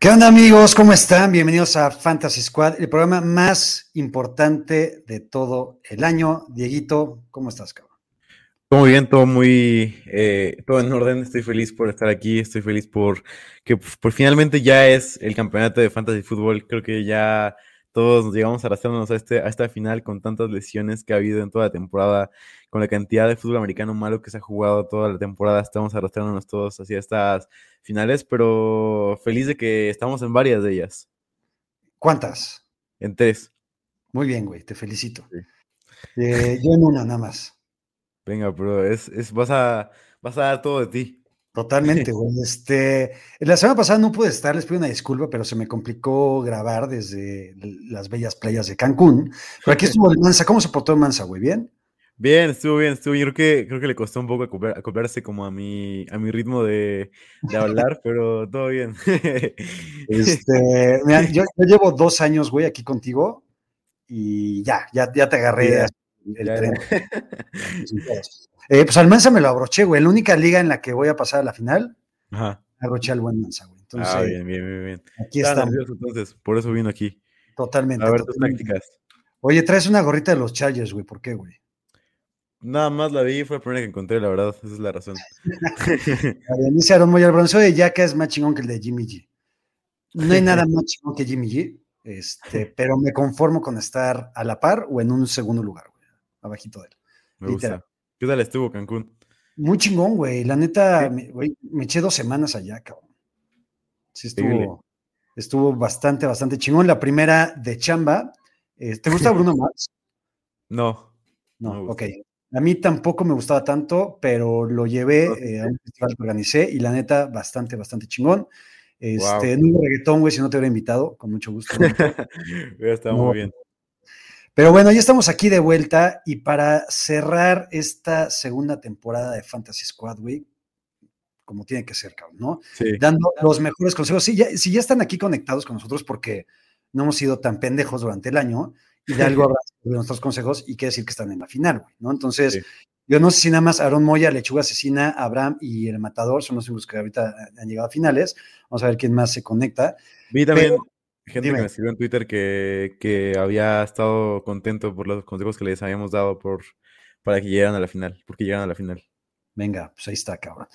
¿Qué onda amigos? ¿Cómo están? Bienvenidos a Fantasy Squad, el programa más importante de todo el año. Dieguito, ¿cómo estás, cabrón? Todo muy bien, todo muy, eh, todo en orden. Estoy feliz por estar aquí. Estoy feliz por que por finalmente ya es el campeonato de fantasy fútbol. Creo que ya todos llegamos arrastrándonos a este, a esta final con tantas lesiones que ha habido en toda la temporada, con la cantidad de fútbol americano malo que se ha jugado toda la temporada. Estamos arrastrándonos todos hacia estas finales, pero feliz de que estamos en varias de ellas, ¿Cuántas? en tres. Muy bien, güey, te felicito. Sí. Eh, yo en una nada más. Venga, pero es, es, vas a, vas a dar todo de ti. Totalmente, güey. Este, la semana pasada no pude estar, les pido una disculpa, pero se me complicó grabar desde las bellas playas de Cancún. Pero aquí estuvo el Mansa. ¿Cómo se portó el Mansa, güey? ¿Bien? Bien, estuvo bien, estuvo bien. Creo que, creo que le costó un poco acoplar- acoplarse como a mi, a mi ritmo de, de hablar, pero todo bien. Este, mira, yo, yo llevo dos años, güey, aquí contigo y ya, ya, ya te agarré el Ya, tren. ya. Eh, pues al Mansa me lo abroché, güey. La única liga en la que voy a pasar a la final, Ajá. abroché al buen Mansa, güey. Entonces, Ah, bien, bien, bien, bien. aquí nervioso entonces, por eso vino aquí. Totalmente. A ver tus totalmente. prácticas. Oye, traes una gorrita de los Chargers, güey. ¿Por qué, güey? Nada más la vi, fue la primera que encontré, la verdad, esa es la razón. A ver, Dice Aaron Moya, el bronceo de Yaka es más chingón que el de Jimmy G. No hay nada más chingón que Jimmy G, este, pero me conformo con estar a la par o en un segundo lugar, güey, abajito de él. Me Literal. gusta. ¿Qué tal estuvo Cancún? Muy chingón, güey. La neta, me, güey, me eché dos semanas allá, cabrón. Sí, estuvo, estuvo bastante, bastante chingón. La primera de chamba. eh, ¿Te gusta Bruno Mars? No. No No, ok. A mí tampoco me gustaba tanto, pero lo llevé eh, a un festival que organicé y la neta, bastante, bastante chingón. Este, no hubo reggaetón, güey, si no te hubiera invitado, con mucho gusto. No. muy bien. Pero bueno, ya estamos aquí de vuelta y para cerrar esta segunda temporada de Fantasy Squad, güey, como tiene que ser, cabrón, ¿no? Sí. Dando los mejores consejos. Sí, ya, si ya están aquí conectados con nosotros porque no hemos sido tan pendejos durante el año y de algo habrá de nuestros consejos y quiere decir que están en la final, güey, ¿no? Entonces, Sí. yo no sé si nada más Aaron Moya, Lechuga Asesina, Abraham y El Matador son los únicos que ahorita han llegado a finales. Vamos a ver quién más se conecta. Vi también Pero- gente dime. que me escribió en Twitter que, que había estado contento por los consejos que les habíamos dado por, para que llegaran a la final, porque llegaran a la final. Venga, pues ahí está, cabrón.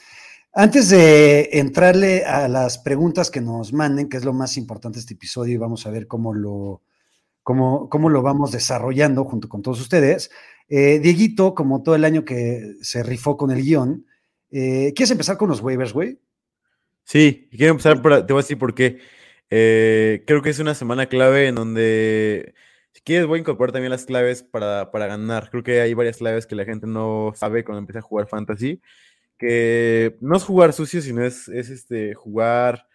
Antes de entrarle a las preguntas que nos manden, que es lo más importante de este episodio, y vamos a ver cómo lo, cómo, cómo lo vamos desarrollando junto con todos ustedes. Eh, Dieguito, como todo el año que se rifó con el guion, eh, ¿quieres empezar con los waivers, güey? Sí, quiero empezar por, te voy a decir por qué. Eh, creo que es una semana clave en donde, si quieres, voy a incorporar también las claves para, para ganar. Creo que hay varias claves que la gente no sabe cuando empieza a jugar fantasy, que no es jugar sucio, sino es, es este, jugar,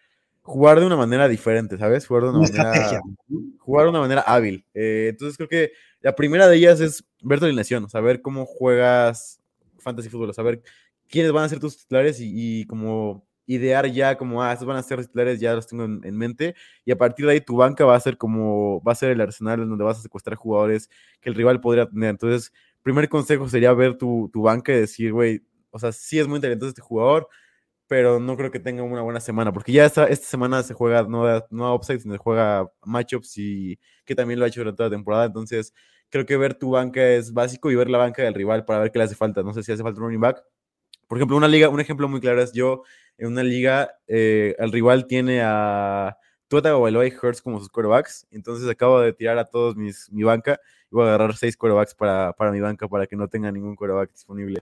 jugar de una manera diferente, ¿sabes? Jugar de una, Una manera, estrategia. jugar de una manera hábil. Eh, entonces creo que la primera de ellas es ver tu alineación, saber cómo juegas fantasy fútbol, saber quiénes van a ser tus titulares y, y como idear ya como, ah, estos van a ser titulares, ya los tengo en, en mente, y a partir de ahí tu banca va a ser como, va a ser el arsenal en donde vas a secuestrar jugadores que el rival podría tener. Entonces, primer consejo sería ver tu, tu banca y decir, güey, o sea, sí es muy talentoso este jugador, pero no creo que tenga una buena semana, porque ya esta, esta semana se juega no no a upside, sino se juega matchups y que también lo ha hecho durante toda la temporada, entonces creo que ver tu banca es básico y ver la banca del rival para ver qué le hace falta, no sé si hace falta un running back. Por ejemplo, una liga, un ejemplo muy claro es yo en una liga, eh, el rival tiene a Tua Tagovailoa y Hurts como sus quarterbacks, entonces acabo de tirar a todos mis, mi banca y voy a agarrar seis quarterbacks para, para mi banca para que no tenga ningún quarterback disponible.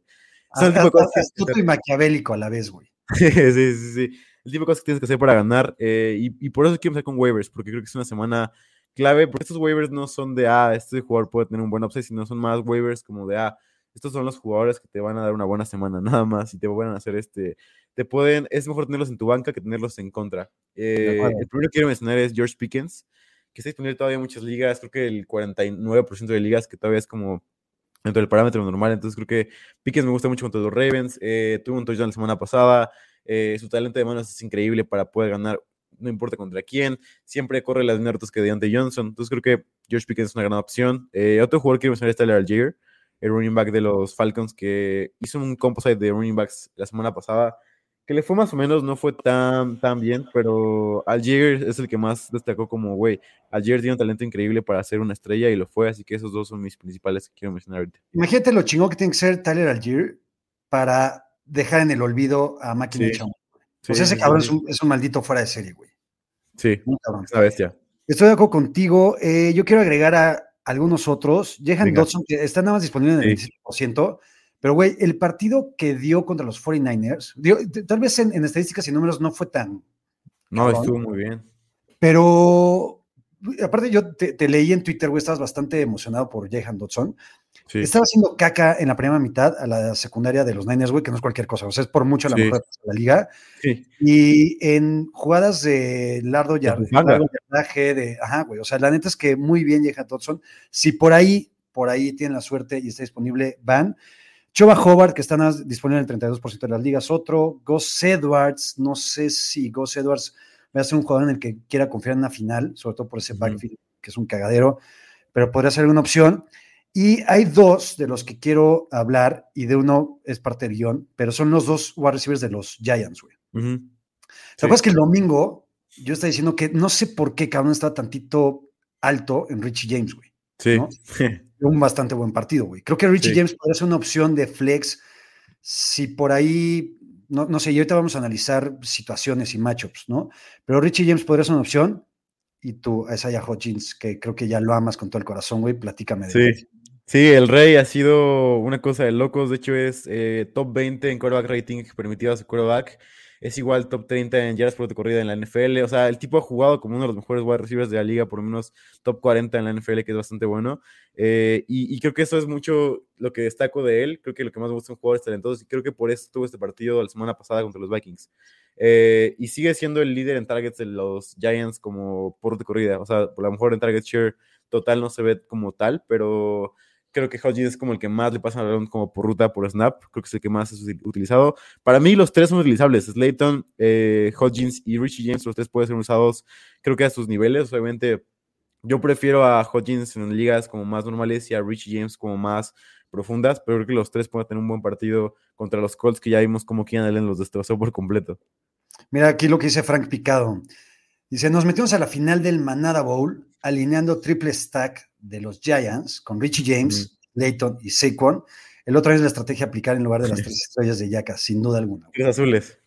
Son tipo cosas que- Astuto y maquiavélico a la vez, güey. sí, sí, sí. El tipo de cosas que tienes que hacer para ganar. eh, y, y por eso quiero empezar con waivers, porque creo que es una semana clave, porque estos waivers no son de, ah, este jugador puede tener un buen upside, sino son más waivers como de, ah, estos son los jugadores que te van a dar una buena semana, nada más, y te van a hacer este, te pueden, es mejor tenerlos en tu banca que tenerlos en contra. Eh, el primero que quiero mencionar es George Pickens, que está disponible todavía en muchas ligas, creo que el 49% de ligas, que todavía es como dentro del parámetro normal, entonces creo que Pickens me gusta mucho contra los Ravens, eh, tuvo un touchdown la semana pasada, eh, su talento de manos es increíble para poder ganar, no importa contra quién, siempre corre las rutas que Deontay Johnson, entonces creo que George Pickens es una gran opción. otro jugador que quiero mencionar es Tyler Algier, el running back de los Falcons, que hizo un composite de running backs la semana pasada, que le fue más o menos, no fue tan, tan bien, pero Algier es el que más destacó como, güey, Algier tiene un talento increíble para ser una estrella y lo fue, así que esos dos son mis principales que quiero mencionar ahorita. Imagínate lo chingón que tiene que ser Tyler Algier para dejar en el olvido a Máquina sí. O sea, ese cabrón es, un, es, un, maldito fuera de serie, güey. Sí, una bestia. Estoy de acuerdo contigo. Eh, yo quiero agregar a algunos otros. Jehan Dodson, que está nada más disponible en el sí. 17%. Pero, güey, el partido que dio contra los 49ers, dio, tal vez en, en, estadísticas y números no fue tan. No, cabrón, estuvo muy bien. Pero, aparte, yo te, te leí en Twitter, güey, estabas bastante emocionado por Jehan Dodson. Sí. Estaba haciendo caca en la primera mitad a la secundaria de los Niners, güey, que no es cualquier cosa. O sea, es por mucho la sí. mejor de la liga. Sí. Y en jugadas de largo yardaje, de. Ajá, güey. O sea, la neta es que muy bien Jehan Dodson. Si por ahí, por ahí tienen la suerte y está disponible, van. Choba Hobart, que está disponible en el 32% de las ligas, otro. Gus Edwards, no sé si Gus Edwards va a ser un jugador en el que quiera confiar en una final, sobre todo por ese backfield, que es un cagadero, pero podría ser una opción. Y hay dos de los que quiero hablar, y de uno es parte del guion, pero son los dos wide receivers de los Giants, güey. Uh -huh. ¿Te acuerdas sí. que el domingo yo estaba diciendo que no sé por qué cabrón estaba tantito alto en Richie James, güey? Sí. ¿no? un bastante buen partido, güey. Creo que Richie sí. James podría ser una opción de flex si por ahí, no, no sé, y ahorita vamos a analizar situaciones y matchups, ¿no? Pero Richie James podría ser una opción y tú, Isaiah Hodgins, que creo que ya lo amas con todo el corazón, güey, platícame de Sí. Él. Sí, el Rey ha sido una cosa de locos. De hecho, es eh, top 20 en quarterback rating permitido a su quarterback. Es igual top 30 en yardas por corrida en la NFL. O sea, el tipo ha jugado como uno de los mejores wide receivers de la liga, por lo menos top 40 en la NFL, que es bastante bueno. Eh, y, y, creo que eso es mucho lo que destaco de él. Creo que lo que más me gusta es un jugador talentoso. Y creo que por eso tuvo este partido la semana pasada contra los Vikings. Eh, y sigue siendo el líder en targets de los Giants como por de corrida. O sea, por lo mejor en target share total no se ve como tal, pero creo que Hodgins es como el que más le pasa el balón como por ruta, por snap, creo que es el que más es utilizado. Para mí los tres son utilizables, Slayton, eh, Hodgins y Richie James, los tres pueden ser usados, creo que a sus niveles, obviamente yo prefiero a Hodgins en ligas como más normales y a Richie James como más profundas, pero creo que los tres pueden tener un buen partido contra los Colts que ya vimos como Keenan Allen los destrozó por completo. Mira aquí lo que dice Frank Picado. Dice, nos metimos a la final del Manada Bowl alineando triple stack de los Giants con Richie James, mm. Layton y Saquon. El otro es la estrategia aplicar en lugar de las tres estrellas de Yaka, sin duda alguna. Los azules.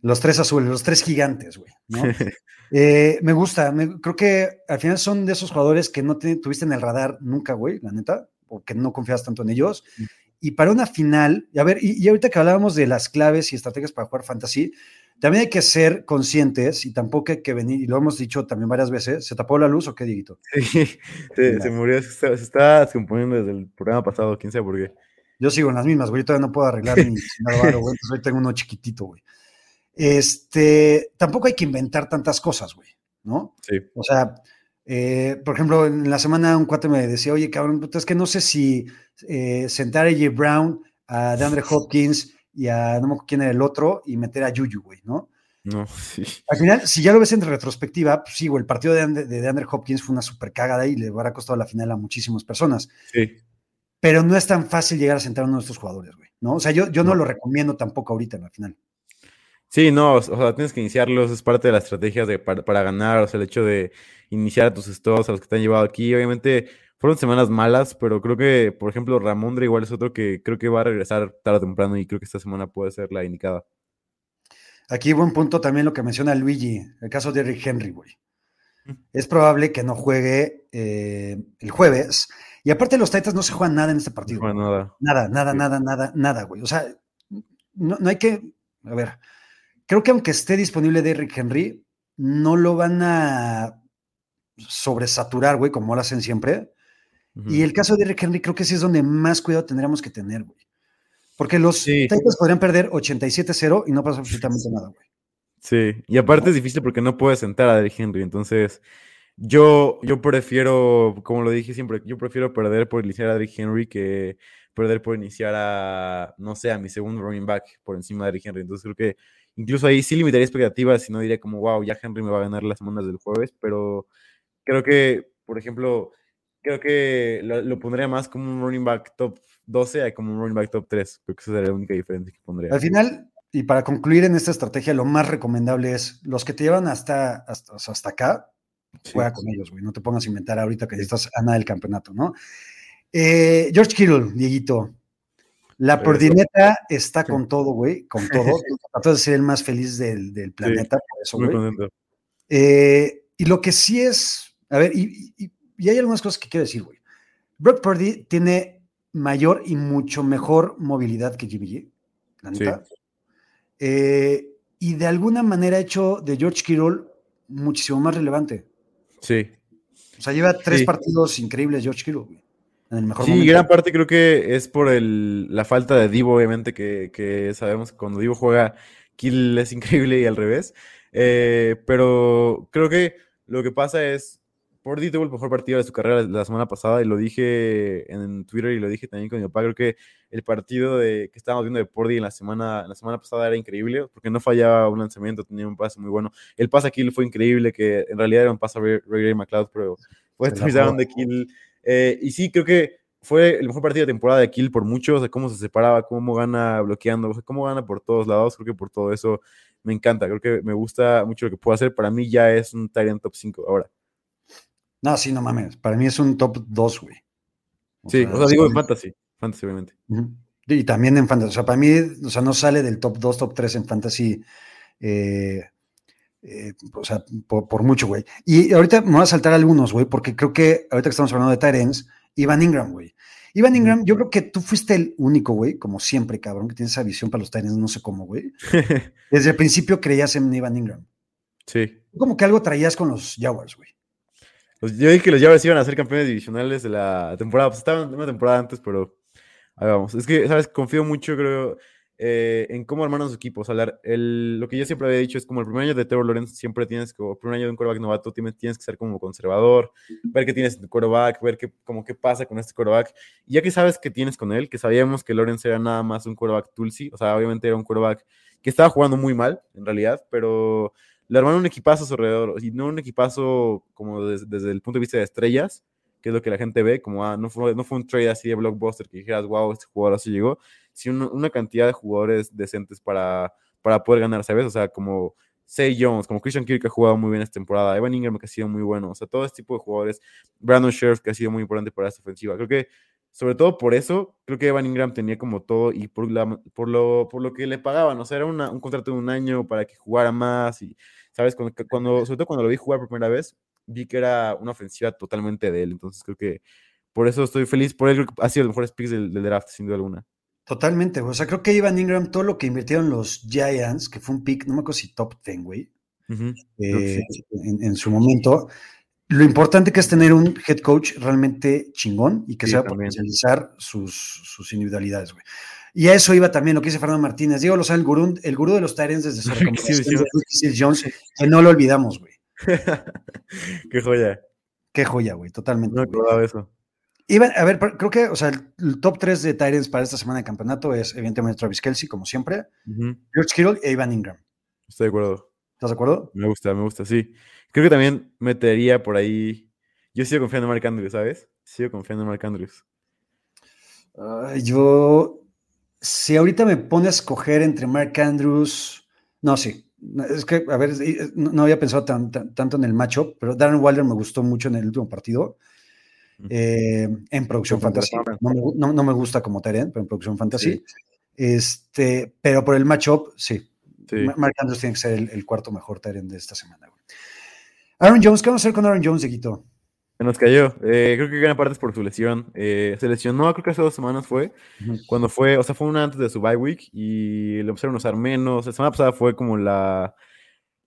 Los tres azules, los tres gigantes, güey. ¿no? eh, me gusta, me, creo que al final son de esos jugadores que no te, tuviste en el radar nunca, güey, la neta, o que no confías tanto en ellos. Mm. Y para una final, a ver, y, y ahorita que hablábamos de las claves y estrategias para jugar fantasy, también hay que ser conscientes y tampoco hay que venir, y lo hemos dicho también varias veces, ¿se tapó la luz o qué, Diguito? Sí, se, se murió, se está, se está, descomponiendo desde el programa pasado, quién sabe por qué. Yo sigo en las mismas, güey, yo todavía no puedo arreglar mi varo, güey, entonces hoy tengo uno chiquitito, güey. Este, tampoco hay que inventar tantas cosas, güey, ¿no? Sí. O sea, eh, por ejemplo, en la semana un cuate me decía, oye, cabrón, es que no sé si eh, sentar a J. Brown, a DeAndre Hopkins y a no me quién era el otro y meter a Yuyu, güey, ¿no? No, sí. Al final, si ya lo ves en retrospectiva, pues sí, güey, el partido de, de Andrew Hopkins fue una super cagada y le habrá costado la final a muchísimas personas. Sí. Pero no es tan fácil llegar a sentar a uno de estos jugadores, güey, ¿no? O sea, yo, yo no. no lo recomiendo tampoco ahorita en la final. Sí, no, o sea, tienes que iniciarlos, es parte de las estrategias de, para, para ganar, o sea, el hecho de iniciar a tus estados, a los que te han llevado aquí, obviamente fueron semanas malas, pero creo que, por ejemplo, Ramondre igual es otro que creo que va a regresar tarde o temprano y creo que esta semana puede ser la indicada. Aquí buen punto también lo que menciona Luigi, el caso de Eric Henry, güey. Es probable que no juegue eh, el jueves. Y aparte los Titans no se juegan nada en este partido. No nada. Nada, nada, sí. nada, nada, nada, güey. O sea, no, no, hay que, a ver, creo que aunque esté disponible de Eric Henry, no lo van a sobresaturar, güey, como lo hacen siempre. Y el caso de Derrick Henry creo que sí es donde más cuidado tendríamos que tener, güey. Porque los Sí. Titans podrían perder 87-0 y no pasa absolutamente nada, güey. Sí, y aparte es difícil porque no puedes sentar a Derrick Henry, entonces yo, yo prefiero, como lo dije siempre, yo prefiero perder por iniciar a Derrick Henry que perder por iniciar a, no sé, a mi segundo running back por encima de Derrick Henry, entonces creo que incluso ahí sí limitaría expectativas y no diría como, wow, ya Henry me va a ganar las semanas del jueves, pero creo que, por ejemplo, creo que lo, lo pondría más como un running back top 12 a como un running back top 3, creo que esa sería la única diferencia que pondría. Al final, y para concluir en esta estrategia, lo más recomendable es los que te llevan hasta, hasta, hasta acá, Sí. juega con ellos, güey. No te pongas a inventar ahorita que estás a nada del campeonato, ¿no? Eh, George Kittle, Dieguito. La Regresó. pordineta está Sí. con todo, güey, con todo. Trató de ser el más feliz del, del planeta, por eso, Muy güey. contento. Eh, y lo que sí es, a ver, y, y- y hay algunas cosas que quiero decir, güey. Brock Purdy tiene mayor y mucho mejor movilidad que Jimmy G, la Sí. neta. Eh, y de alguna manera ha hecho de George Kittle muchísimo más relevante. Sí. O sea, lleva tres Sí. partidos increíbles George Kittle, güey, en el mejor Sí, momento. gran parte creo que es por el, la falta de Divo, obviamente, que, que sabemos que cuando Divo juega, Kill es increíble y al revés. Eh, pero creo que lo que pasa es, Purdy tuvo el mejor partido de su carrera la semana pasada y lo dije en Twitter y lo dije también con mi papá. Creo que el partido de, que estábamos viendo de Purdy en la semana, en la semana pasada era increíble porque no fallaba un lanzamiento, tenía un pase muy bueno. El pase a Kill fue increíble, que en realidad era un pase a Ray Ray McLeod, pero fue touchdown de Kill. Eh, y sí, creo que fue el mejor partido de temporada de Kill por mucho, o sea, cómo se separaba, cómo gana bloqueando, cómo gana por todos lados, creo que por todo eso me encanta, creo que me gusta mucho lo que puedo hacer, para mí ya es un Tyrant top 5 ahora. No, sí, no mames. Para mí es un top 2, güey. Sí, o sea, digo en fantasy, fantasy obviamente. Y también en fantasy. O sea, para mí, o sea, no sale del top 2, top 3 en fantasy. eh, eh, o sea, por, por mucho, güey. Y ahorita me voy a saltar algunos, güey, porque creo que ahorita que estamos hablando de Tyrens, Ivan Ingram, güey. Ivan Ingram, yo creo que tú fuiste el único, güey, como siempre, cabrón, que tiene esa visión para los Tyrens, no sé cómo, güey. Desde el principio creías en Ivan Ingram. sí. Como que algo traías con los Jaguars, güey. Pues yo dije que los Jaguars iban a ser campeones divisionales de la temporada, pues estaban una temporada antes, pero ahí vamos. Es que, ¿sabes? Confío mucho, creo, eh, en cómo armaron su equipo. O sea, el- lo que yo siempre había dicho es como el primer año de Trevor Lawrence, siempre tienes que, o el primer año de un quarterback novato, tienes, tienes que ser como conservador, ver qué tienes en tu quarterback, ver qué, como qué pasa con este quarterback. Y ya que sabes qué tienes con él, que sabíamos que Lawrence era nada más un quarterback tulsi, o sea, obviamente era un quarterback que estaba jugando muy mal, en realidad, pero le armaron un equipazo a su alrededor, y no un equipazo como des- desde el punto de vista de estrellas, que es lo que la gente ve, como, ah, no fue, no fue un trade así de blockbuster que dijeras, wow, este jugador así llegó, sino una, una cantidad de jugadores decentes para, para poder ganar, ¿sabes? O sea, como Say Jones, como Christian Kirk que ha jugado muy bien esta temporada, Evan Ingram que ha sido muy bueno, o sea, todo este tipo de jugadores, Brandon Sheriff que ha sido muy importante para esta ofensiva. Creo que, sobre todo por eso, creo que Evan Ingram tenía como todo y por, la, por, lo, por lo que le pagaban, o sea, era una- un contrato de un año para que jugara más y, ¿sabes? Cuando, cuando, sobre todo cuando lo vi jugar por primera vez, vi que era una ofensiva totalmente de él, entonces creo que por eso estoy feliz, por él creo que ha sido los mejores picks del, del draft, sin duda alguna. Totalmente. O sea, creo que Ivan Ingram, todo lo que invirtieron los Giants, que fue un pick, no me acuerdo si top 10, güey, eh, sí. en, en su momento. Lo importante que es tener un head coach realmente chingón y que Sí, también. potencializar sus, sus individualidades, güey. Y a eso iba también lo que dice Fernando Martínez. Diego Lozano, el gurú, el gurú de los Tyrants desde su recomendación sí. de Ricky Seals Jones, que no lo olvidamos, güey. Qué joya. Qué joya, güey, totalmente. No de eso. Iba- a ver, creo que, o sea, el, top 3 de Tyrants para esta semana de campeonato es, evidentemente, Travis Kelsey, como siempre, George Kittle e Ivan Ingram. Estoy de acuerdo. ¿Estás de acuerdo? Me gusta, me gusta, sí. Creo que también metería por ahí. Yo sigo confiando en Mark Andrews, ¿sabes? Sigo confiando en Mark Andrews. Yo, si ahorita me pone a escoger entre Mark Andrews, no, sí. Es que, a ver, es- no, no había pensado tan- tan- tanto en el matchup, pero Darren Wilder me gustó mucho en el último partido. Eh, en producción fantasy. No me, gu- no- no me gusta como Tyrant, pero en producción fantasy. Sí. Este, pero por el matchup, sí. Sí. Ma- Mark Andrews tiene que ser el, el cuarto mejor Tyrant de esta semana. Aaron Jones, ¿qué vamos a hacer con Aaron Jones, Dieguito? Se nos cayó. Eh, creo que gran parte es por su lesión. Eh, se lesionó, creo que hace dos semanas fue. Cuando fue, o sea, fue una antes de su bye week y lo empezaron a usar menos. La semana pasada fue como la,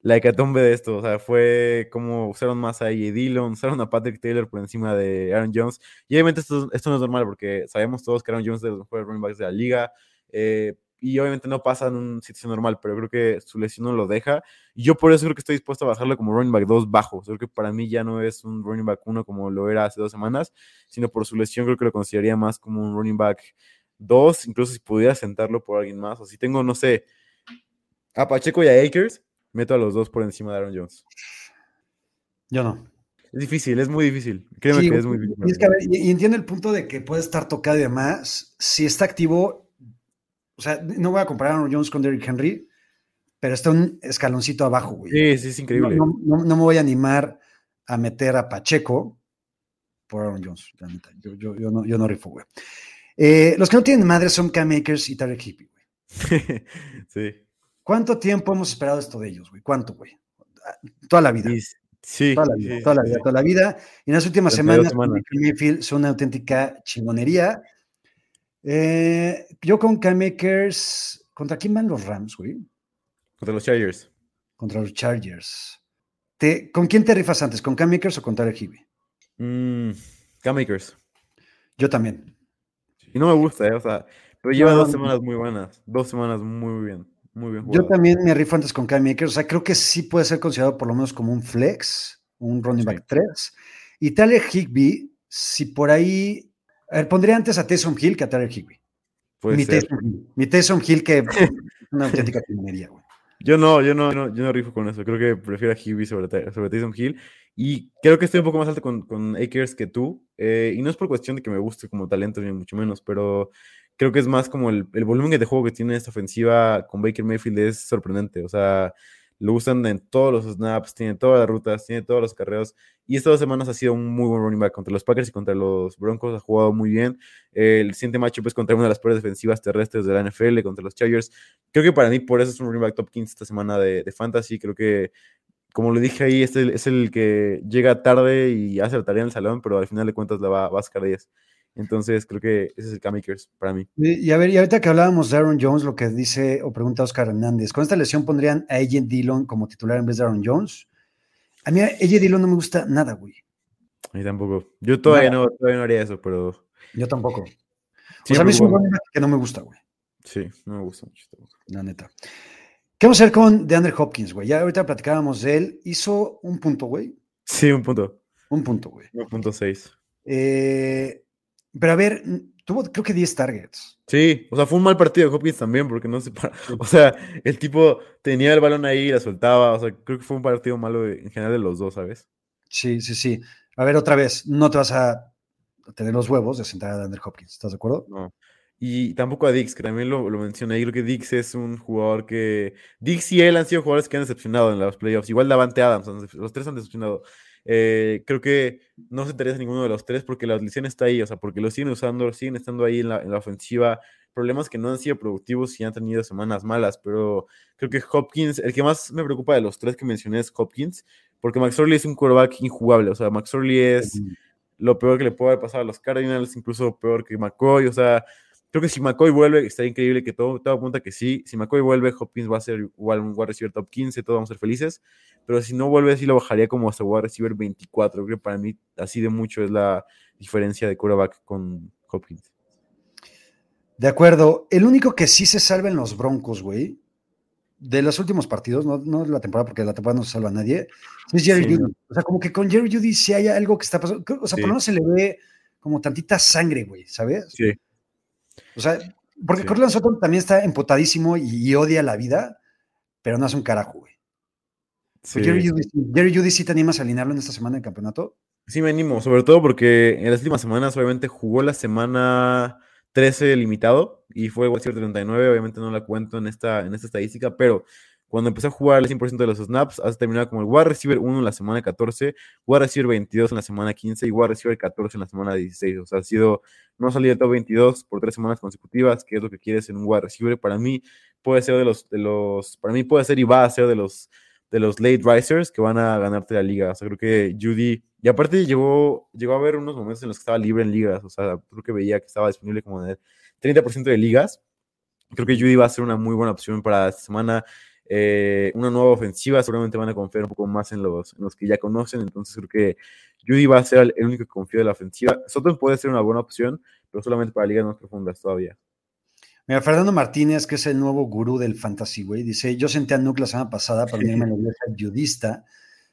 la hecatombe de esto. O sea, fue como usaron más a A.J. Dillon, usaron a Patrick Taylor por encima de Aaron Jones. Y obviamente esto, esto no es normal porque sabemos todos que Aaron Jones es de los mejores running backs de la liga. Eh, y obviamente no pasa en una situación normal, pero creo que su lesión no lo deja. Y yo por eso creo que estoy dispuesto a bajarle como running back 2 bajo. Creo que para mí ya no es un running back 1 como lo era hace dos semanas, sino por su lesión creo que lo consideraría más como un running back 2, incluso si pudiera sentarlo por alguien más. O si tengo, no sé, a Pacheco y a Akers, meto a los dos por encima de Aaron Jones. Yo no. Es difícil, es muy difícil. Créeme Sí, que es muy difícil. Y, es que, a ver, y- y entiendo el punto de que puede estar tocado y demás. Si está activo, o sea, no voy a comparar a Aaron Jones con Derrick Henry, pero está un escaloncito abajo, güey. Sí, sí, es increíble. no- no- no me voy a animar a meter a Pacheco por Aaron Jones. Yo, yo- yo no, yo no rifo, güey. Eh, los que no tienen madre son Cam Akers y Tarek Hippie, güey. sí. ¿Cuánto tiempo hemos esperado esto de ellos, güey? ¿Cuánto, güey? Toda la vida. Sí, Toda la vida, sí, toda la vida, sí. toda la vida. Y en las últimas 32 semanas, semanas. Mayfield son una auténtica chingonería. Eh, yo con Cam Akers, ¿contra quién van los Rams, güey? Contra los Chargers. Contra los Chargers. Te- ¿Con quién te rifas antes? ¿Con Cam Akers o con Tarek Hibbie? Mm, Cam Akers. Yo también. Y no me gusta, ¿eh? O sea, pero lleva No, dos semanas muy buenas. Dos semanas muy bien. Muy bien Yo también me rifo antes con Cam Akers. O sea, creo que sí puede ser considerado por lo menos como un flex, un running back Sí. 3. Y Tyler Higby, si por ahí. A ver, pondría antes a Taysom Hill que a Tyler Higby. Puede Mi. Taysom Hill. Mi Taysom Hill que una auténtica chingonería, güey. Yo no, yo no, no, yo no rifo con eso. Creo que prefiero a sobre, sobre Taysom Hill. Y creo que estoy un poco más alto con, con Akers que tú. eh, y no es por cuestión de que me guste como talento, ni mucho menos, pero creo que es más como el, el volumen de juego que tiene esta ofensiva con Baker Mayfield es sorprendente. O sea, lo usan en todos los snaps, tiene todas las rutas, tiene todos los carreos. Y estas dos semanas ha sido un muy buen running back contra los Packers y contra los Broncos. Ha jugado muy bien. El siguiente matchup es contra una de las peores defensivas terrestres de la NFL, contra los Chargers. Creo que para mí por eso es un running back top 15 esta semana de, de Fantasy. Creo que, como lo dije ahí, este es el que llega tarde y hace la tarea en el salón, pero al final de cuentas la va, va a sacar 10. Entonces creo que ese es el K-Makers para mí. Y, y a ver, y ahorita que hablábamos de Aaron Jones, lo que dice o pregunta Oscar Hernández, ¿con esta lesión pondrían a AJ Dillon como titular en vez de Aaron Jones? A mí AJ Dillon no me gusta nada, güey. A mí tampoco. Yo todavía no, todavía no haría eso, pero Yo tampoco. sí o sea, a mí es un back que no me gusta, güey. Sí, no me gusta mucho. La neta. ¿Qué vamos a hacer con DeAndre Hopkins, güey? Ya ahorita platicábamos de él. Hizo un punto, güey. Sí, un punto. Un punto, güey. 1.6. Eh, pero a ver, tuvo creo que 10 targets. Sí, o sea, fue un mal partido de Hopkins también, porque no se para. O sea, el tipo tenía el balón ahí y la soltaba. O sea, creo que fue un partido malo de- en general de los dos, ¿sabes? Sí, sí, sí. A ver, otra vez, no te vas a tener los huevos de sentar a DeAndre Hopkins. ¿Estás de acuerdo? No. Y tampoco a Dix, que también lo, lo mencioné. Yo creo que Dix es un jugador que. Dix y él han sido jugadores que han decepcionado en los playoffs. Igual Davante Adams, los tres han decepcionado. Eh, creo que no se interesa ninguno de los tres porque la lesión está ahí, o sea, porque lo siguen usando, siguen estando ahí en la, en la ofensiva. Problemas que no han sido productivos y han tenido semanas malas, pero creo que Hopkins, el que más me preocupa de los tres que mencioné es Hopkins, porque Max Orley es un quarterback injugable, o sea, Max Orley es lo peor que le puede haber pasado a los Cardinals, incluso peor que McCoy. O sea, creo que si McCoy vuelve, estaría increíble que todo, todo apunta que sí. Si McCoy vuelve, Hopkins va a ser igual un wide receiver top 15, todos vamos a ser felices. Pero si no vuelve, sí lo bajaría como hasta wide receiver 24. Creo que para mí, así de mucho es la diferencia de quarterback con Hopkins. De acuerdo. El único que sí se salva en los Broncos, güey, de los últimos partidos, no, no la temporada, porque la temporada no se salva a nadie, es Jerry Sí, Judy. no. O sea, como que con Jerry Judy sí hay algo que está pasando. O sea, Sí. por lo menos se le ve como tantita sangre, güey, ¿sabes? Sí. O sea, porque Sí. Cortland Sutton también está empotadísimo y, y odia la vida, pero no hace un carajo, güey. Sí. Jerry, Judy, Jerry Judy, ¿sí te animas a alinearlo en esta semana de campeonato? Sí, me animo, sobre todo porque en las últimas semanas, obviamente, jugó la semana 13 limitado y fue wide receiver 39. Obviamente no la cuento en esta, en esta estadística, pero cuando empezó a jugar el 100% de los snaps, has terminado como el wide receiver 1 en la semana 14, wide receiver 22 en la semana 15 y wide receiver 14 en la semana 16. O sea, ha sido, no ha salido del top 22 por tres semanas consecutivas, que es lo que quieres en un wide receiver. Para mí puede ser de los, de los, para mí puede ser y va a ser de los de los late risers que van a ganarte la liga. O sea, creo que Judy, y aparte llegó, llegó a haber unos momentos en los que estaba libre en ligas, o sea, creo que veía que estaba disponible como en el 30% de ligas. Creo que Judy va a ser una muy buena opción para esta semana. Eh, una nueva ofensiva, seguramente van a confiar un poco más en los, en los que ya conocen, entonces creo que Judy va a ser el, único que confía de la ofensiva. Soto puede ser una buena opción, pero solamente para ligas más profundas todavía. Mira, Fernando Martínez, que es el nuevo gurú del fantasy, güey, dice, yo senté a Nuke la semana pasada para unirme a la iglesia judista.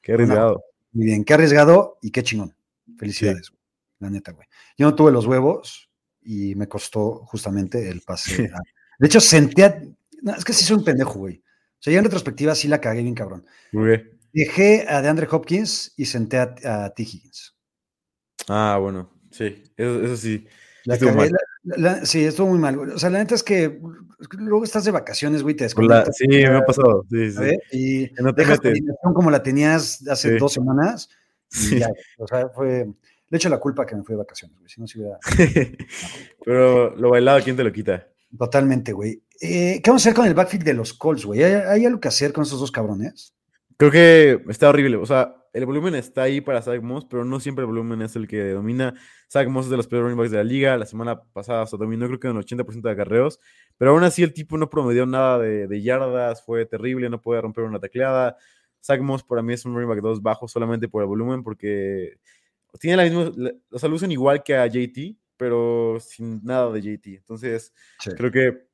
Qué arriesgado. Muy bien, qué arriesgado y qué chingón. Felicidades, güey, la neta, güey. Yo no tuve los huevos y me costó justamente el pase. a- De hecho, senté a... no, es que sí soy un pendejo, güey. O sea, ya en retrospectiva sí la cagué bien cabrón. Muy bien. Dejé a DeAndre Hopkins y senté a, a T. Higgins. Ah, bueno, sí, eso, eso sí. La Estuvo cagué, mal. la- la- sí, estuvo muy mal. güey. O sea, la neta es que luego estás de vacaciones, güey, te la- desconectas. sí, me ha pasado. Sí, sí. Y no te metes. como la tenías hace Sí. dos semanas. Y Sí. ya, o sea, fue. Le echo la culpa que me fui de vacaciones, güey. Si no se hubiera. Pero lo bailado, ¿quién te lo quita? Totalmente, güey. Eh, ¿Qué vamos a hacer con el backfield de los Colts, güey? ¿Hay, algo que hacer con esos dos cabrones? Creo que está horrible. O sea, el volumen está ahí para Zach Moss, pero no siempre el volumen es el que domina. Zach Moss es de los peores running backs de la liga. La semana pasada se dominó, creo que en el 80% de acarreos. Pero aún así, el tipo no promedió nada de, yardas. Fue terrible, no puede romper una tacleada. Zach Moss para mí es un running back 2 bajo solamente por el volumen, porque tiene la misma. O sea, lucen igual que a JT, pero sin nada de JT. Entonces, Sí. creo que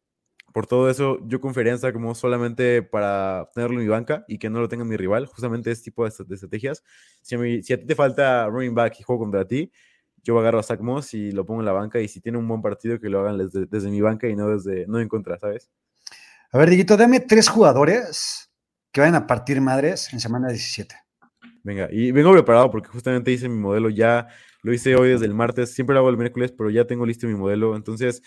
por todo eso, yo confiaría en Zach Moss solamente para tenerlo en mi banca y que no lo tenga mi rival, justamente este tipo de, est- de estrategias. Si a, mí- si a ti te falta running back y juego contra ti, yo agarro a Zach Moss y lo pongo en la banca y si tiene un buen partido, que lo hagan desde, desde mi banca y no desde no en contra, ¿sabes? A ver, Diguito, dame tres jugadores que vayan a partir madres en semana 17. Venga, y vengo preparado porque justamente hice mi modelo ya, lo hice hoy desde el martes, siempre lo hago el miércoles, pero ya tengo listo mi modelo, entonces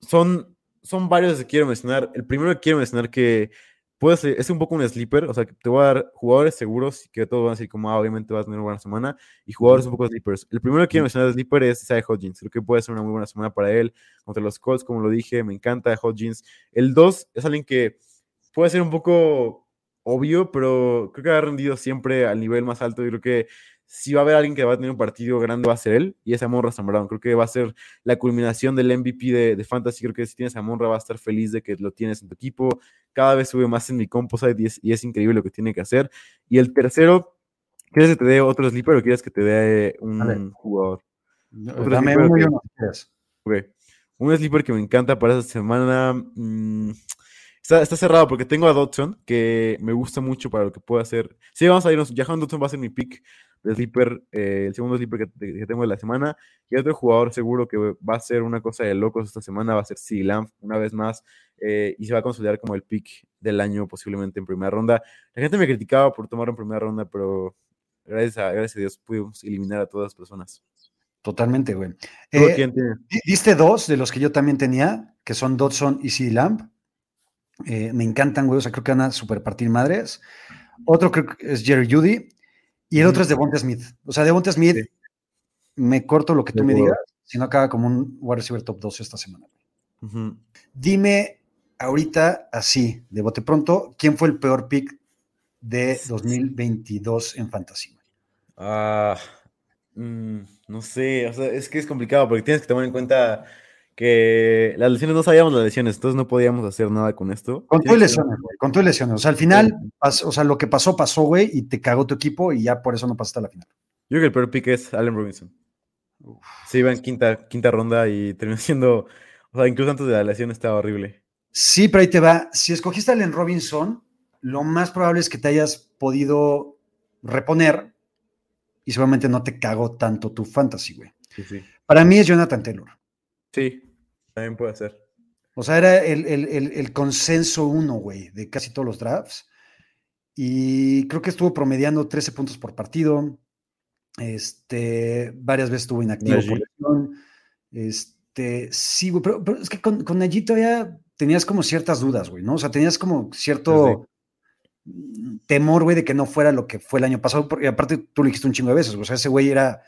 son, son varios que quiero mencionar. El primero que quiero mencionar que puede ser, es un poco un sleeper, o sea, que te voy a dar jugadores seguros que todos van a decir como, ah, obviamente vas a tener una buena semana, y jugadores un poco sleepers. El primero que quiero mencionar de sleeper es Isaiah Hodgins, creo que puede ser una muy buena semana para él contra los Colts, como lo dije, me encanta Hodgins. El 2 es alguien que puede ser un poco obvio, pero creo que ha rendido siempre al nivel más alto. y creo que si va a haber alguien que va a tener un partido grande, va a ser él, y es Amon Brown. Creo que va a ser la culminación del MVP de, de Fantasy. Creo que si tienes a Amon va a estar feliz de que lo tienes en tu equipo. Cada vez sube más en mi composite y es, y es increíble lo que tiene que hacer. Y el tercero, ¿quieres que te dé otro sleeper o quieres que te dé un jugador? Otro Dame uno y que- uno. Ok. Un sleeper que me encanta para esta semana. mm, está, está cerrado porque tengo a Dodson, que me gusta mucho para lo que puede hacer. Sí, vamos a irnos. Jahan Dodson va a ser mi pick de sleeper, eh, el segundo sleeper que, que tengo de la semana. Y otro jugador seguro que va a ser una cosa de locos esta semana va a ser C. Lamb, una vez más. eh, y se va a consolidar como el pick del año, posiblemente en primera ronda. La gente me criticaba por tomarlo en primera ronda, pero gracias a, gracias a Dios pudimos eliminar a todas las personas. Totalmente, güey. ¿Tú Eh, quién Diste dos de los que yo también tenía, que son Dodson y CD Lamb. Eh, me encantan, güey. O sea, creo que van a super partir madres. Otro creo que es Jerry Judy. Y el otro es Devonta Smith. O sea, Devonta Smith, Sí. me corto lo que tú me digas, si no acaba como un wide receiver top 2 esta semana. Dime ahorita, así, de bote pronto, ¿quién fue el peor pick de 2022 en Fantasy? Ah, mm, no sé, o sea, es que es complicado porque tienes que tomar en cuenta que las lesiones no sabíamos las lesiones, entonces no podíamos hacer nada con esto. Con tu lesiones, güey. Con tu lesiones. O sea, al final, o sea, lo que pasó, pasó, güey, y te cagó tu equipo y ya por eso no pasaste a la final. Yo creo que el peor pick es Allen Robinson. Se iba en quinta, quinta ronda y terminó siendo, o sea, incluso antes de la lesión estaba horrible. Sí, pero ahí te va. Si escogiste a Allen Robinson, lo más probable es que te hayas podido reponer y seguramente no te cagó tanto tu fantasy, güey. Sí, sí. Para mí es Jonathan Taylor. Sí, también puede ser. O sea, era el, el- el- el consenso uno, güey, de casi todos los drafts. Y creo que estuvo promediando 13 puntos por partido. Este, varias veces estuvo inactivo por Najee. Este, sí, güey, pero, pero es que con, con Najee todavía tenías como ciertas dudas, güey, ¿no? O sea, tenías como cierto temor, güey, de que no fuera lo que fue el año pasado. Porque aparte tú lo dijiste un chingo de veces, o sea, ese güey era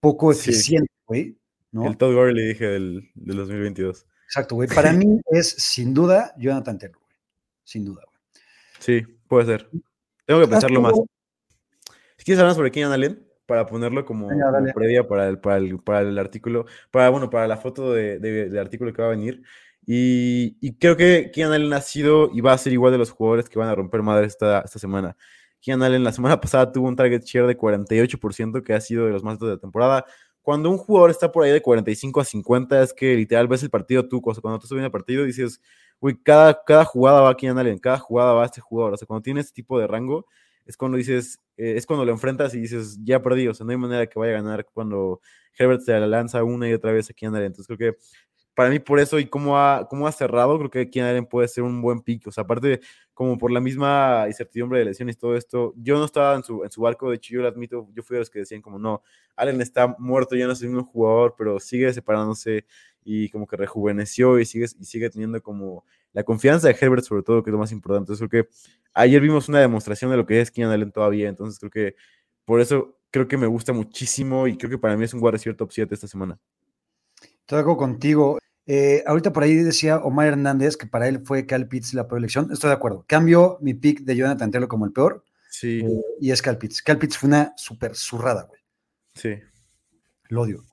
poco Sí. eficiente, güey, ¿no? El Todd Gurley dije del, del 2022. Exacto, güey. Para mí es sin duda Jonathan Taylor, güey. Sin duda, güey. Sí, puede ser. Tengo que ¿Has pensarlo más. Si quieres hablar sobre Keenan Allen, para ponerlo como, Venga, como dale. previa para el, para, el, para el artículo, para, bueno, para la foto de, de- del artículo que va a venir. Y, y creo que Keenan Allen ha sido y va a ser igual de los jugadores que van a romper madre esta, esta semana. Keenan Allen la semana pasada tuvo un target share de 48%, que ha sido de los más altos de la temporada. Cuando un jugador está por ahí de 45 a 50, es que literal ves el partido tú, cuando tú estás viendo el partido dices, uy, cada, cada jugada va Keenan Allen, cada jugada va este jugador. O sea, cuando tienes este tipo de rango, es cuando dices, eh, es cuando lo enfrentas y dices, ya perdí, o sea, no hay manera que vaya a ganar cuando Herbert se la lanza una y otra vez a Keenan Allen. Entonces creo que para mí por eso y cómo ha, cómo ha cerrado, creo que Keenan Allen puede ser un buen pick. O sea, aparte, como por la misma incertidumbre de lesiones y todo esto, yo no estaba en su, en su barco, de hecho yo lo admito, yo fui de los que decían como, no, Allen está muerto, ya no es el mismo jugador, pero sigue separándose y como que rejuveneció y sigue, y sigue teniendo como la confianza de Herbert sobre todo, que es lo más importante. Entonces creo que ayer vimos una demostración de lo que es Keenan Allen todavía, entonces creo que por eso creo que me gusta muchísimo y creo que para mí es un receiver top 7 esta semana. Estoy contigo. Eh, ahorita por ahí decía Omar Hernández que para él fue Cal Pitts la peor elección. Estoy de acuerdo. Cambio mi pick de Jonathan Taylor como el peor. Sí. eh, y es Cal Pitts. Cal Pitts fue una súper zurrada, güey. Sí. Lo odio.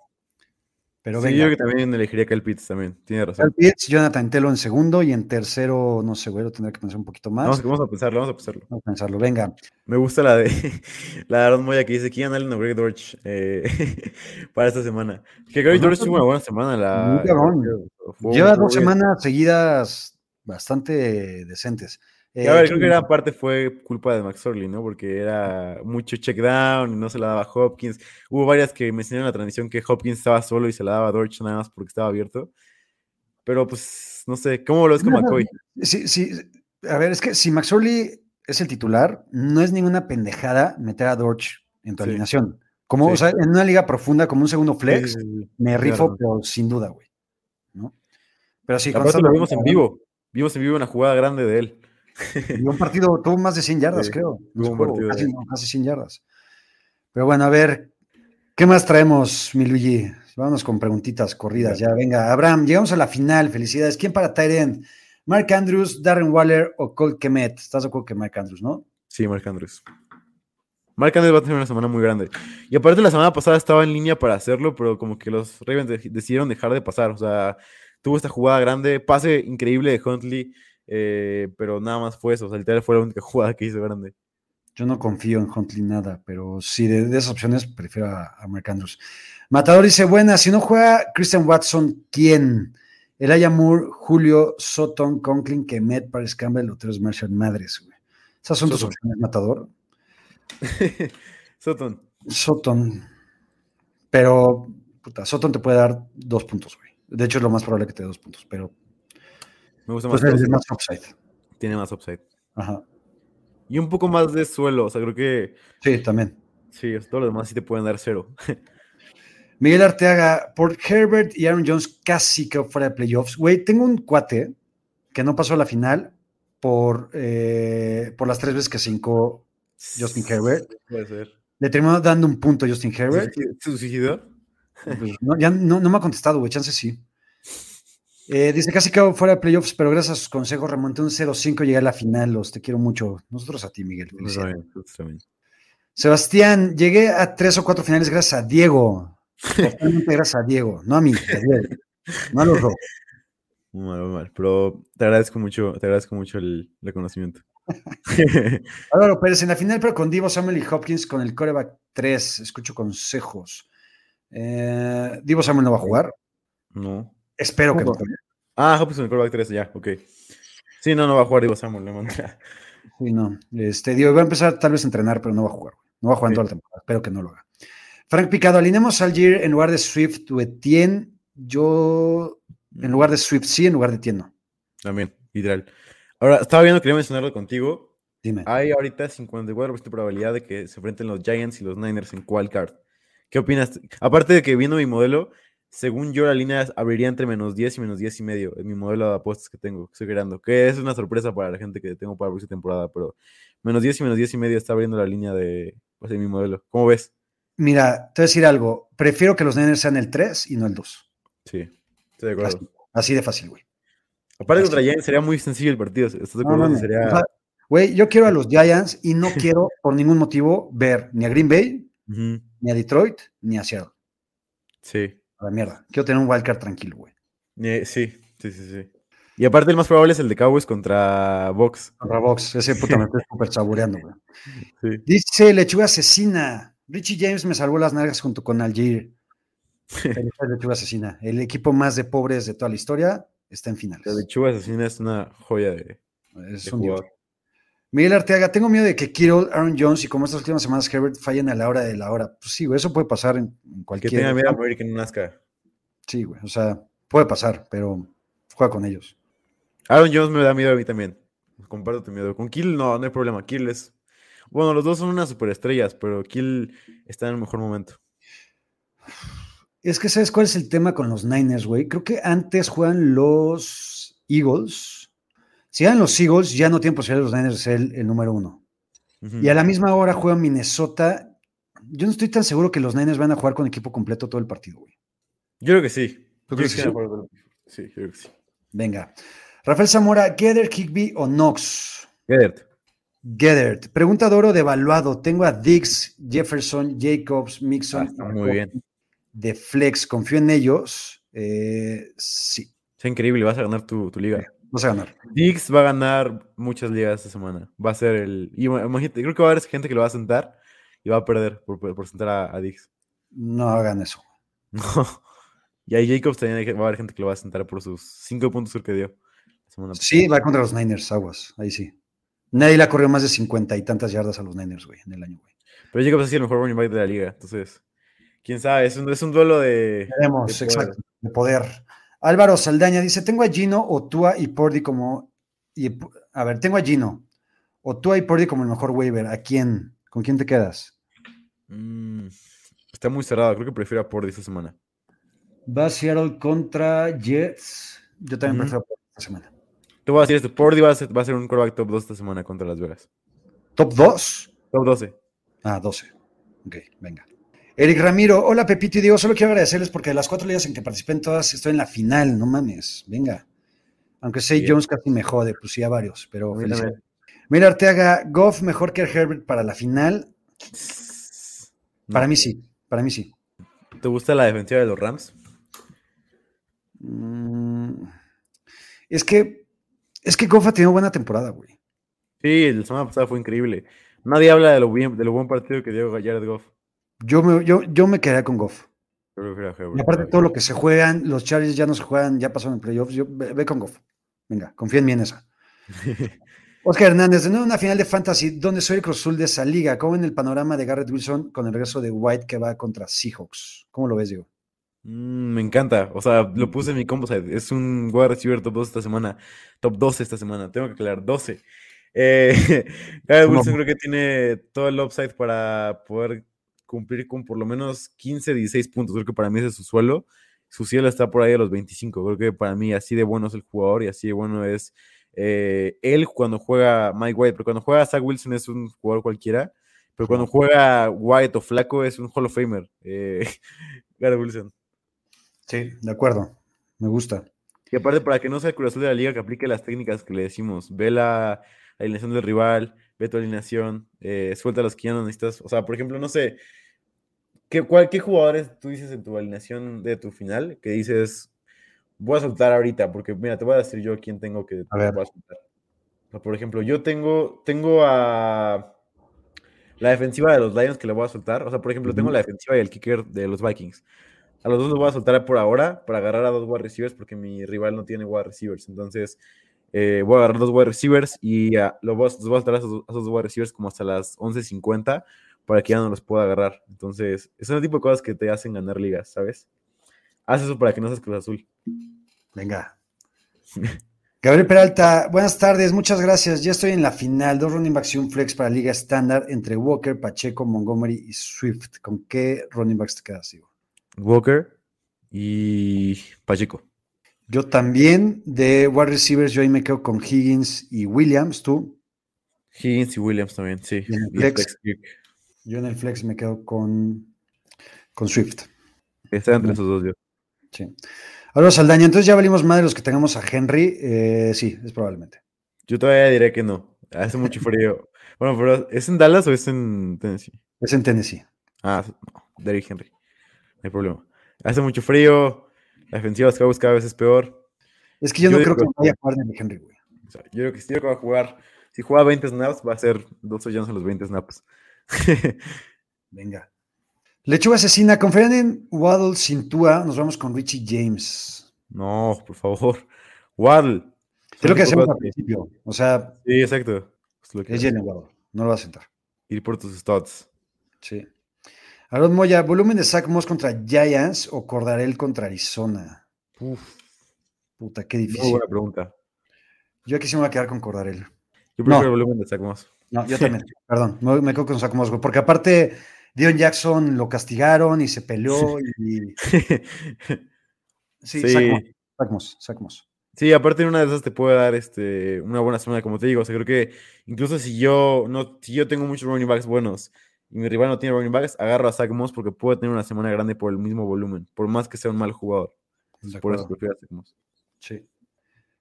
Pero Sí, venga. yo que también elegiría Kyle Pitts también, tiene razón. Cal Pitts, Jonathan Taylor en segundo y en tercero, no sé, güey, lo tendré que pensar un poquito más. Vamos, vamos a pensarlo, vamos a pensarlo. Vamos a pensarlo. Venga. Me gusta la de la de Aaron Moya que dice Keenan Allen o Greg Dortch eh, para esta semana. Que Greg Ajá, Dortch tuvo una buena semana. La, Lleva dos semanas seguidas bastante decentes. A ver, creo que ¿quién- gran parte fue culpa de Max Orley, ¿no? Porque era mucho check down y no se la daba Hopkins. Hubo varias que me enseñaron en la transmisión que Hopkins estaba solo y se la daba a Dortch nada más porque estaba abierto. Pero pues, no sé, ¿cómo lo ves con No, McCoy? Sí, sí. A ver, es que si Max Orley es el titular, no es ninguna pendejada meter a Dorch en tu Sí. alineación. Como, Sí. o sea, en una liga profunda, como un segundo flex, Sí, me Claro. rifo, pero sin duda, güey. ¿no? Pero sí, lo vimos en vivo. Vimos en vivo una jugada grande de él. Y un partido tuvo más de 100 yardas, Sí, creo. Tuvo un partido casi, de- no, casi 100 yardas. Pero bueno, a ver, ¿qué más traemos, mi Luigi? Vámonos con preguntitas corridas. Ya, venga, Abraham, llegamos a la final. Felicidades. ¿Quién para Tyrend? ¿Mark Andrews, Darren Waller o Colt Kemet? ¿Estás de acuerdo que Mark Andrews, no? Sí, Mark Andrews. Mark Andrews va a tener una semana muy grande. Y aparte la semana pasada estaba en línea para hacerlo, pero como que los Ravens de- decidieron dejar de pasar. O sea, tuvo esta jugada grande, pase increíble de Huntley, eh, pero nada más fue eso. O sea, literal fue la única jugada que hizo grande. Yo no confío en Huntley nada, pero sí, de, de esas opciones prefiero a, a Mark Andrews. Matador dice, buena, si no juega Christian Watson, ¿quién? Elijah Moore, Julio, Sutton, Conklin, Kemet, Paris Campbell, Loteros Marshall, madres, güey. Esas son tus Sutton. opciones, Matador. Sutton. Sutton. Pero, puta, Sutton te puede dar dos puntos, güey. De hecho, es lo más probable que te dé dos puntos, pero Me gusta más. pues más upside. Tiene más upside. Ajá. Y un poco más de suelo. O sea, creo que Sí, también. sí, todos los demás sí te pueden dar cero. Miguel Arteaga, por Herbert y Aaron Jones casi quedó fuera de playoffs. Güey, tengo un cuate que no pasó a la final por, eh, por las tres veces que se hincó Justin Herbert. Puede ser. Le terminó dando un punto a Justin Herbert. ¿Se suicidó? Pues, no, ya no, no me ha contestado, güey, chance sí. Eh, dice, casi quedó fuera de playoffs, pero gracias a sus consejos remonté un 0-5 y llegué a la final. Los te quiero mucho. Nosotros a ti, Miguel. Sebastián, llegué a tres o cuatro finales gracias a Diego. Gracias a Diego, no a mí, a Diego. No a los dos. Mal, mal. Pero te agradezco mucho, te agradezco mucho el reconocimiento. Álvaro Pérez, en la final, pero con Divo Samuel y Hopkins con el coreback 3. Escucho consejos. Eh, Divo Samuel no va a jugar. no. Espero que no. Ah, Hopkins en el quarterback 3, ya, ok. Sí, no, no va a jugar Divo Samuel, le manda. Sí, no. Este, Diego va a empezar tal vez a entrenar, pero no va a jugar. No va a jugar en Sí. toda la temporada. Espero que no lo haga. Frank Picado, alineamos al Algier en lugar de Swift o Etienne. Yo, en lugar de Swift, sí, en lugar de Etienne, no. También, literal. Ahora, estaba viendo, quería mencionarlo contigo. Dime. Hay ahorita 54% de probabilidad de que se enfrenten los Giants y los Niners en Card. ¿Qué opinas? Aparte de que viendo mi modelo, según yo la línea abriría entre menos 10 y menos 10 y medio en mi modelo de apuestas que tengo, que estoy creando, que es una sorpresa para la gente que tengo para la próxima temporada, pero menos 10 y menos 10 y medio está abriendo la línea de, pues, de mi modelo. ¿Cómo ves? Mira, te voy a decir algo. Prefiero que los Niners sean el 3 y no el 2. Sí, estoy de acuerdo. Así, así de fácil, güey. Aparte contra Giants sería muy sencillo el partido, ¿estás de acuerdo? no, no. Sería... Güey, yo quiero a los Giants y no quiero por ningún motivo ver ni a Green Bay, ni a Detroit, ni a Seattle. Sí, A la mierda. Quiero tener un wildcard tranquilo, güey. Eh, sí, sí, sí, sí. Y aparte el más probable es el de Cowboys contra Box. Contra Box, ese puta me estoy súper saboreando, güey. Sí. Dice Lechuga Asesina. Richie James me salvó las nalgas junto con Algier. Lechuga Asesina. El equipo más de pobres de toda la historia está en finales. La lechuga asesina es una joya de, Es de un dios. jugador. Miguel Arteaga, tengo miedo de que Kittle, Aaron Jones y como estas últimas semanas Herbert fallen a la hora de la hora. Pues sí, güey, eso puede pasar en, en Que cualquier. tenga miedo a morir que no nazca. Sí, güey, o sea, puede pasar, pero juega con ellos. Aaron Jones me da miedo a mí también. Comparto tu miedo. Con Kill no, no hay problema. Kill es. Bueno, los dos son unas superestrellas, pero Kill está en el mejor momento. Es que, ¿sabes cuál es el tema con los Niners, güey? Creo que antes juegan los Eagles. Si eran los Eagles, ya no tienen posibilidad los Niners de ser el, el número uno. Y a la misma hora juega Minnesota. Yo no estoy tan seguro que los Niners van a jugar con equipo completo todo el partido, güey. Yo creo que sí. ¿Tú Yo crees que sí? Sí, yo creo que sí. Venga. Rafael Zamora, Gether, Kickby o Knox. Gedert. Gedert. Pregunta de oro devaluado. Tengo a Dix, Jefferson, Jacobs, Ah, Mixon. está muy bien. De Flex. Confío en ellos. Eh, sí, Es increíble, vas a ganar tu, tu liga. Vas a ganar. Dix va a ganar muchas ligas esta semana. Va a ser el. y ima- Imagínate, creo que va a haber gente que lo va a sentar y va a perder por, sentar a, a Dix. No hagan eso. No. Y ahí Jacobs también va a haber gente que lo va a sentar por sus cinco puntos que dio. la semana Sí, va contra los Niners, aguas. Ahí sí. Nadie le ha corrido más de cincuenta y tantas yardas a los Niners, güey, en el año, güey. Pero Jacobs ha sido el mejor running back de la liga. Entonces, quién sabe, es un, es un duelo de. Veremos, de poder. exacto, de poder. Álvaro Saldaña dice: Tengo a Gino, Otua y Pordy como. y- a ver, tengo a Gino, Otua y Pordy como el mejor waiver. ¿A quién? ¿Con quién te quedas? Mm, está muy cerrado. Creo que prefiero a Pordy esta semana. Va Seattle contra Jets. Yo también prefiero a Pordy esta semana. Te voy a decir esto: Pordy va a ser, va a ser un quarterback top 2 esta semana contra Las Vegas. ¿Top 2? Top 12. Ah, 12. Ok, venga. Eric Ramiro, hola Pepito y Diego, solo quiero agradecerles porque de las cuatro ligas en que participé en todas estoy en la final, no mames, venga. Aunque Say. Jones casi me jode, pues sí a varios, pero felicidades. Mira Arteaga, Goff mejor que Herbert para la final. No. Para mí sí, para mí sí. ¿Te gusta la defensiva de los Rams? Mm, es que, es que Goff ha tenido buena temporada, güey. Sí, la semana pasada fue increíble. Nadie habla de lo, bien, de lo buen partido que dio Jared Goff. Yo me, yo, yo me quedaría con Goff. Y aparte todo lo que se juegan, los Chargers ya no se juegan, ya pasaron en playoffs. Yo, ve, ve con Goff. Venga, confía en mí en esa. Oscar Hernández, de nuevo una final de Fantasy, donde soy el Cruz Azul de esa liga. ¿Cómo en el panorama de Garrett Wilson con el regreso de White que va contra Seahawks? ¿Cómo lo ves, Diego? Mm, me encanta. O sea, lo puse en mi combo side. Es un wide receiver top 2 esta semana. Top 12 esta semana. Tengo que aclarar, 12. Eh, Garrett. Wilson creo que tiene todo el upside para poder cumplir con por lo menos 15, 16 puntos. Creo que para mí ese es su suelo. Su cielo está por ahí a los 25. Creo que para mí así de bueno es el jugador y así de bueno es eh, él cuando juega Mike White. Pero cuando juega Zach Wilson es un jugador cualquiera. Pero cuando juega White o Flaco es un Hall of Famer. Eh, Wilson. Sí, de acuerdo. Me gusta. Y aparte, para que no sea el Azul de la liga, que aplique las técnicas que le decimos. Ve la alineación del rival, ve tu alineación, eh, suelta los que ya no necesitas. O sea, por ejemplo, no sé, ¿qué, cuál, ¿qué jugadores tú dices en tu alineación de tu final que dices, voy a soltar ahorita? Porque mira, te voy a decir yo quién tengo que A ver. voy a soltar. O sea, por ejemplo, yo tengo, tengo a la defensiva de los Lions que le voy a soltar. O sea, por ejemplo, tengo la defensiva y el kicker de los Vikings. A los dos los voy a soltar por ahora para agarrar a dos wide receivers porque mi rival no tiene wide receivers. Entonces, eh, voy a agarrar dos wide receivers y ah, los, voy a, los voy a soltar a esos, a esos wide receivers como hasta las 11.50 para que ya no los pueda agarrar. Entonces, es el tipo de cosas que te hacen ganar ligas, ¿sabes? Haz eso para que no seas Cruz Azul. Venga. Gabriel Peralta, buenas tardes, muchas gracias. Ya estoy en la final, dos running backs y un flex para liga estándar entre Walker, Pacheco, Montgomery y Swift. ¿Con qué running backs te quedas, Diego? Walker y Pacheco. Yo también, de wide receivers, yo ahí me quedo con Higgins y Williams, tú. Higgins y Williams también, sí. Y en el Y flex. Yo en el flex me quedo con, con Swift. Está entre esos dos yo. Sí. Ahora Saldaña, entonces ya valimos más de los que tengamos a Henry. Eh, sí, es probablemente. Yo todavía diré que no. Hace mucho frío. bueno, pero ¿es en Dallas o es en Tennessee? Es en Tennessee. Ah, no, Derrick Henry. No hay problema. Hace mucho frío. La defensiva de los Cowboys cada vez es peor. Es que yo, Yo no creo que que- vaya a jugar de Henry, güey. O sea, yo creo que si yo que va a jugar, si juega 20 snaps, va a ser dos touchdowns en los 20 snaps. Venga. Lechuga asesina, confían en Waddle sin Tua, nos vamos con Richie James. no, por favor. Waddle. Es lo que hacemos al principio. O sea, Sí, exacto. Es lo que es Jalen Waddle, no lo va a sentar. ir por tus stats. Sí. Aaron Moya, volumen de Zach Moss contra Giants o Cordarel contra Arizona. Uf, Puta, qué muy difícil. buena pregunta. Yo aquí sí me voy a quedar con Cordarel. Yo prefiero No. el volumen de Zach Moss. No, yo también. Perdón, me, me quedo con Zach Moss, güey. Porque aparte, Dion Jackson lo castigaron y se peleó y. Sí, Sí. Zach Moss, Zach Moss, Zach Moss. Sí, aparte en una de esas te puede dar este, una buena semana, como te digo. O sea, creo que incluso si yo no, si yo tengo muchos running backs buenos y mi rival no tiene running backs, agarro a Zach Moss porque puede tener una semana grande por el mismo volumen, por más que sea un mal jugador. Por eso prefiero a Zach Moss. Sí.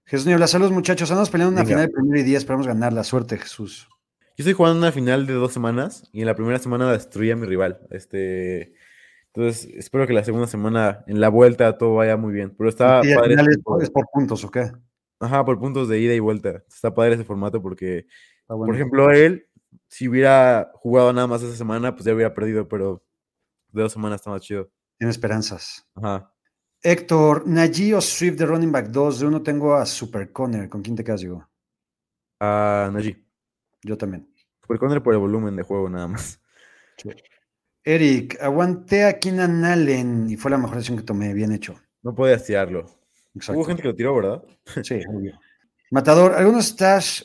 Jesús Niebla, saludos muchachos. Andamos peleando una Venga. final de primero y día. Esperamos ganar. La suerte, Jesús. Yo estoy jugando una final de dos semanas y en la primera semana destruí a mi rival. Este, entonces espero que la segunda semana en la vuelta todo vaya muy bien. Pero está Y al padre. final es, por- formato. es por puntos, ¿o qué? Ajá, por puntos de ida y vuelta. Está padre ese formato porque bueno. Por ejemplo, él, si hubiera jugado nada más esa semana, pues ya hubiera perdido, pero de dos semanas está más chido. Tiene esperanzas. Ajá. Héctor, Najee o Swift de running back 2. De uno tengo a Super Conner. ¿Con quién te quedas, digo? A Najee. Yo también. Por Conner por el volumen de juego nada más. Eric, aguanté a Keenan Allen y fue la mejor decisión que tomé. Bien hecho. No podías tirarlo. Exacto. Hubo gente que lo tiró, ¿verdad? Sí, obvio. Matador, algunos stash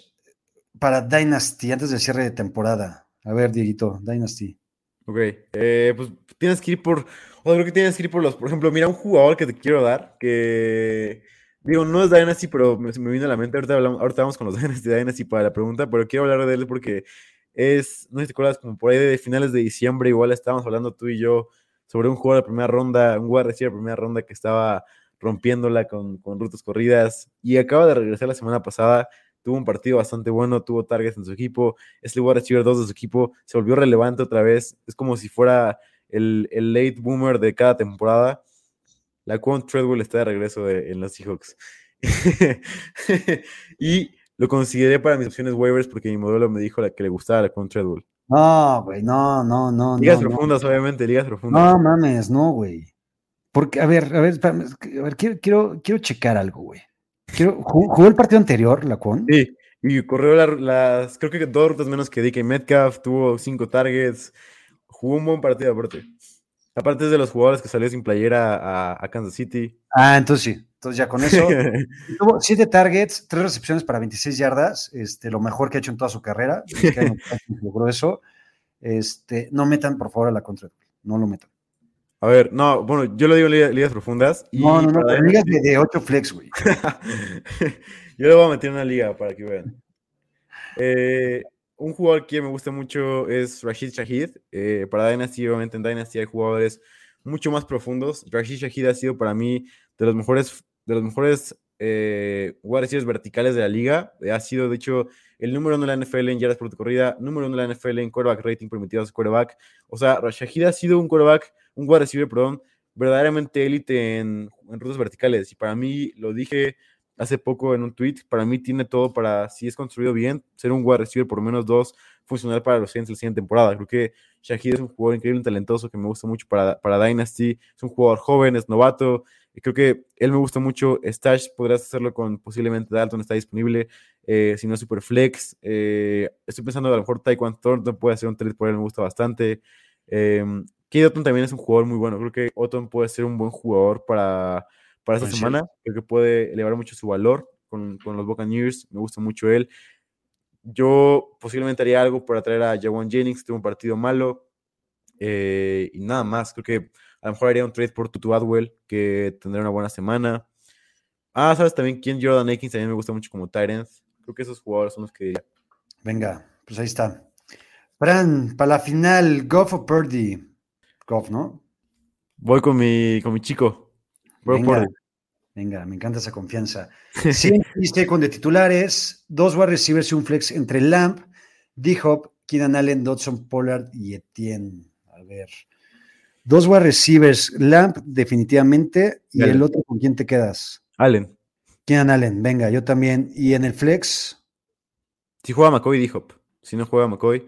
para Dynasty antes del cierre de temporada. A ver, Dieguito, Dynasty. Ok. eh, pues tienes que ir por. O creo que tienes que ir por los. Por ejemplo, mira, un jugador que te quiero dar. Que. Digo, no es Dynasty, pero me, me vino a la mente. Ahorita, hablamos, ahorita vamos con los Dynasty Dynasty para la pregunta, pero quiero hablar de él porque es. No sé si te acuerdas, como por ahí de finales de diciembre, igual estábamos hablando tú y yo sobre un jugador de primera ronda, un wide de primera ronda que estaba rompiéndola con rutas corridas y acaba de regresar la semana pasada. Tuvo un partido bastante bueno, tuvo targets en su equipo. Es el wide receiver 2 de su equipo, se volvió relevante otra vez. Es como si fuera el, el late boomer de cada temporada. La Quan Treadwell está de regreso de- en los Seahawks. y lo consideré para mis opciones waivers porque mi modelo me dijo la que le gustaba la Quan Treadwell. No, güey, no, no, no. Ligas no, no. profundas, obviamente, ligas profundas. No mames, no, güey. Porque, a ver, a ver, espérame, a ver, quiero, quiero, quiero checar algo, güey. ¿Jugó, el partido anterior, la con? Sí, y corrió la- las, creo que dos rutas menos que DK Metcalf, tuvo cinco targets, jugó un buen partido aparte. Aparte es de los jugadores que salió sin playera a, a Kansas City. Ah, entonces sí. Entonces ya con eso. Tuvo siete targets, tres recepciones para 26 yardas, este, lo mejor que ha hecho en toda su carrera. Este logró eso. Este, no metan, por favor, a la contra. No lo metan. A ver, no, bueno, yo lo digo en liga- ligas profundas. Y No, no, no, pero ligas de, de 8 flex, güey. Yo le voy a meter una liga para que vean. Eh, un jugador que me gusta mucho es Rashid Shahid. Eh, para Dynasty, obviamente en Dynasty hay jugadores mucho más profundos. Rashid Shahid ha sido para mí de los mejores, de los mejores eh, receivers verticales de la liga. Ha sido, de hecho, el número uno de la NFL en yardas por corrida, número uno de la NFL en quarterback rating permitido a su quarterback. O sea, Shahid ha sido un quarterback, un wide receiver, perdón, verdaderamente élite en, en rutas verticales. Y para mí, lo dije hace poco en un tweet, para mí tiene todo para, si es construido bien, ser un wide receiver por menos dos, funcional para los Saints la siguiente temporada. Creo que Shahid es un jugador increíble, talentoso, que me gusta mucho para, para Dynasty. Es un jugador joven, es novato. Y creo que él me gusta mucho. Stash podrás hacerlo con posiblemente Dalton, está disponible. Eh, si no, Super Flex. Eh, estoy pensando a lo mejor Taekwondo Thornton puede hacer un trade por él, me gusta bastante. Eh, Kate Otton también es un jugador muy bueno. Creo que Otton puede ser un buen jugador para, para esta sí. semana. Creo que puede elevar mucho su valor con, con los Buccaneers. Me gusta mucho él. Yo posiblemente haría algo para traer a Jawan Jennings, tuvo un partido malo. eh, y nada más. Creo que a lo mejor haría un trade por Tutu Adwell, que tendrá una buena semana. Ah, ¿sabes también quién? Jordan Akins también me gusta mucho como Tyrant. Creo que esos jugadores son los que diría. Venga, pues ahí está. Fran, para la final, Goff o Purdy. Goff, ¿no? Voy con mi, con mi chico. Brock Venga. Purdy. Venga, me encanta esa confianza. 100 y con de titulares, dos wide receivers y un flex entre Lamp, D-Hop, Keenan Allen, Dodson, Pollard y Etienne. A ver. Dos wide receivers, Lamp definitivamente, y Allen. el otro, ¿con quién te quedas? Allen. Keenan Allen, venga, yo también. Y en el flex, Si juega McCoy, D-Hop. Si no juega McCoy,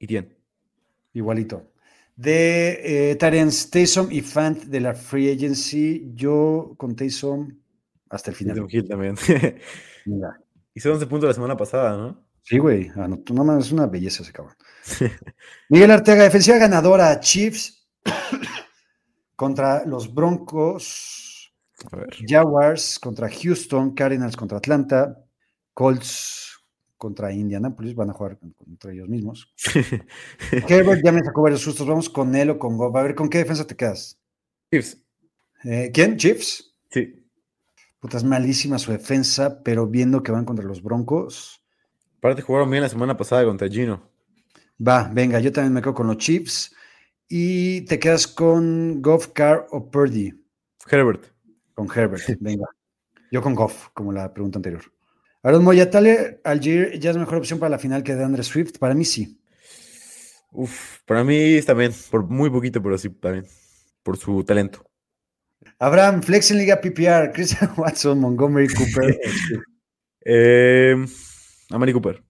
Etienne. igualito. De eh, Terence Taysom y Fant de la Free Agency, yo con Taysom hasta el final. Hill también. Venga. Hizo 11 puntos la semana pasada, ¿no? Sí, güey. Ah, no, tú no es una belleza ese cabrón. Miguel Arteaga, defensiva ganadora, Chiefs contra los Broncos. Jaguars contra Houston, Cardinals contra Atlanta, Colts contra Indianapolis, van a jugar contra ellos mismos. Herbert ya me sacó varios sustos, vamos con él o con Goff. A ver, ¿con qué defensa te quedas? Chiefs. Eh, ¿Quién? ¿Chiefs? Sí. Puta, es malísima su defensa, pero viendo que van contra los Broncos. Aparte jugaron bien la semana pasada contra Gino. Va, venga, yo también me quedo con los Chiefs. Y te quedas con Goff, Carr o Purdy. Herbert. Con Herbert, venga. Yo con Goff, como la pregunta anterior. Aaron Moya, Tyler Algier ya es mejor opción para la final que de Andre Swift. Para mí sí. Uf, para mí también, por muy poquito, pero sí también. Por su talento. Abraham, Flex en Liga PPR, Christian Watson, Montgomery Cooper. Eh, Amari Cooper.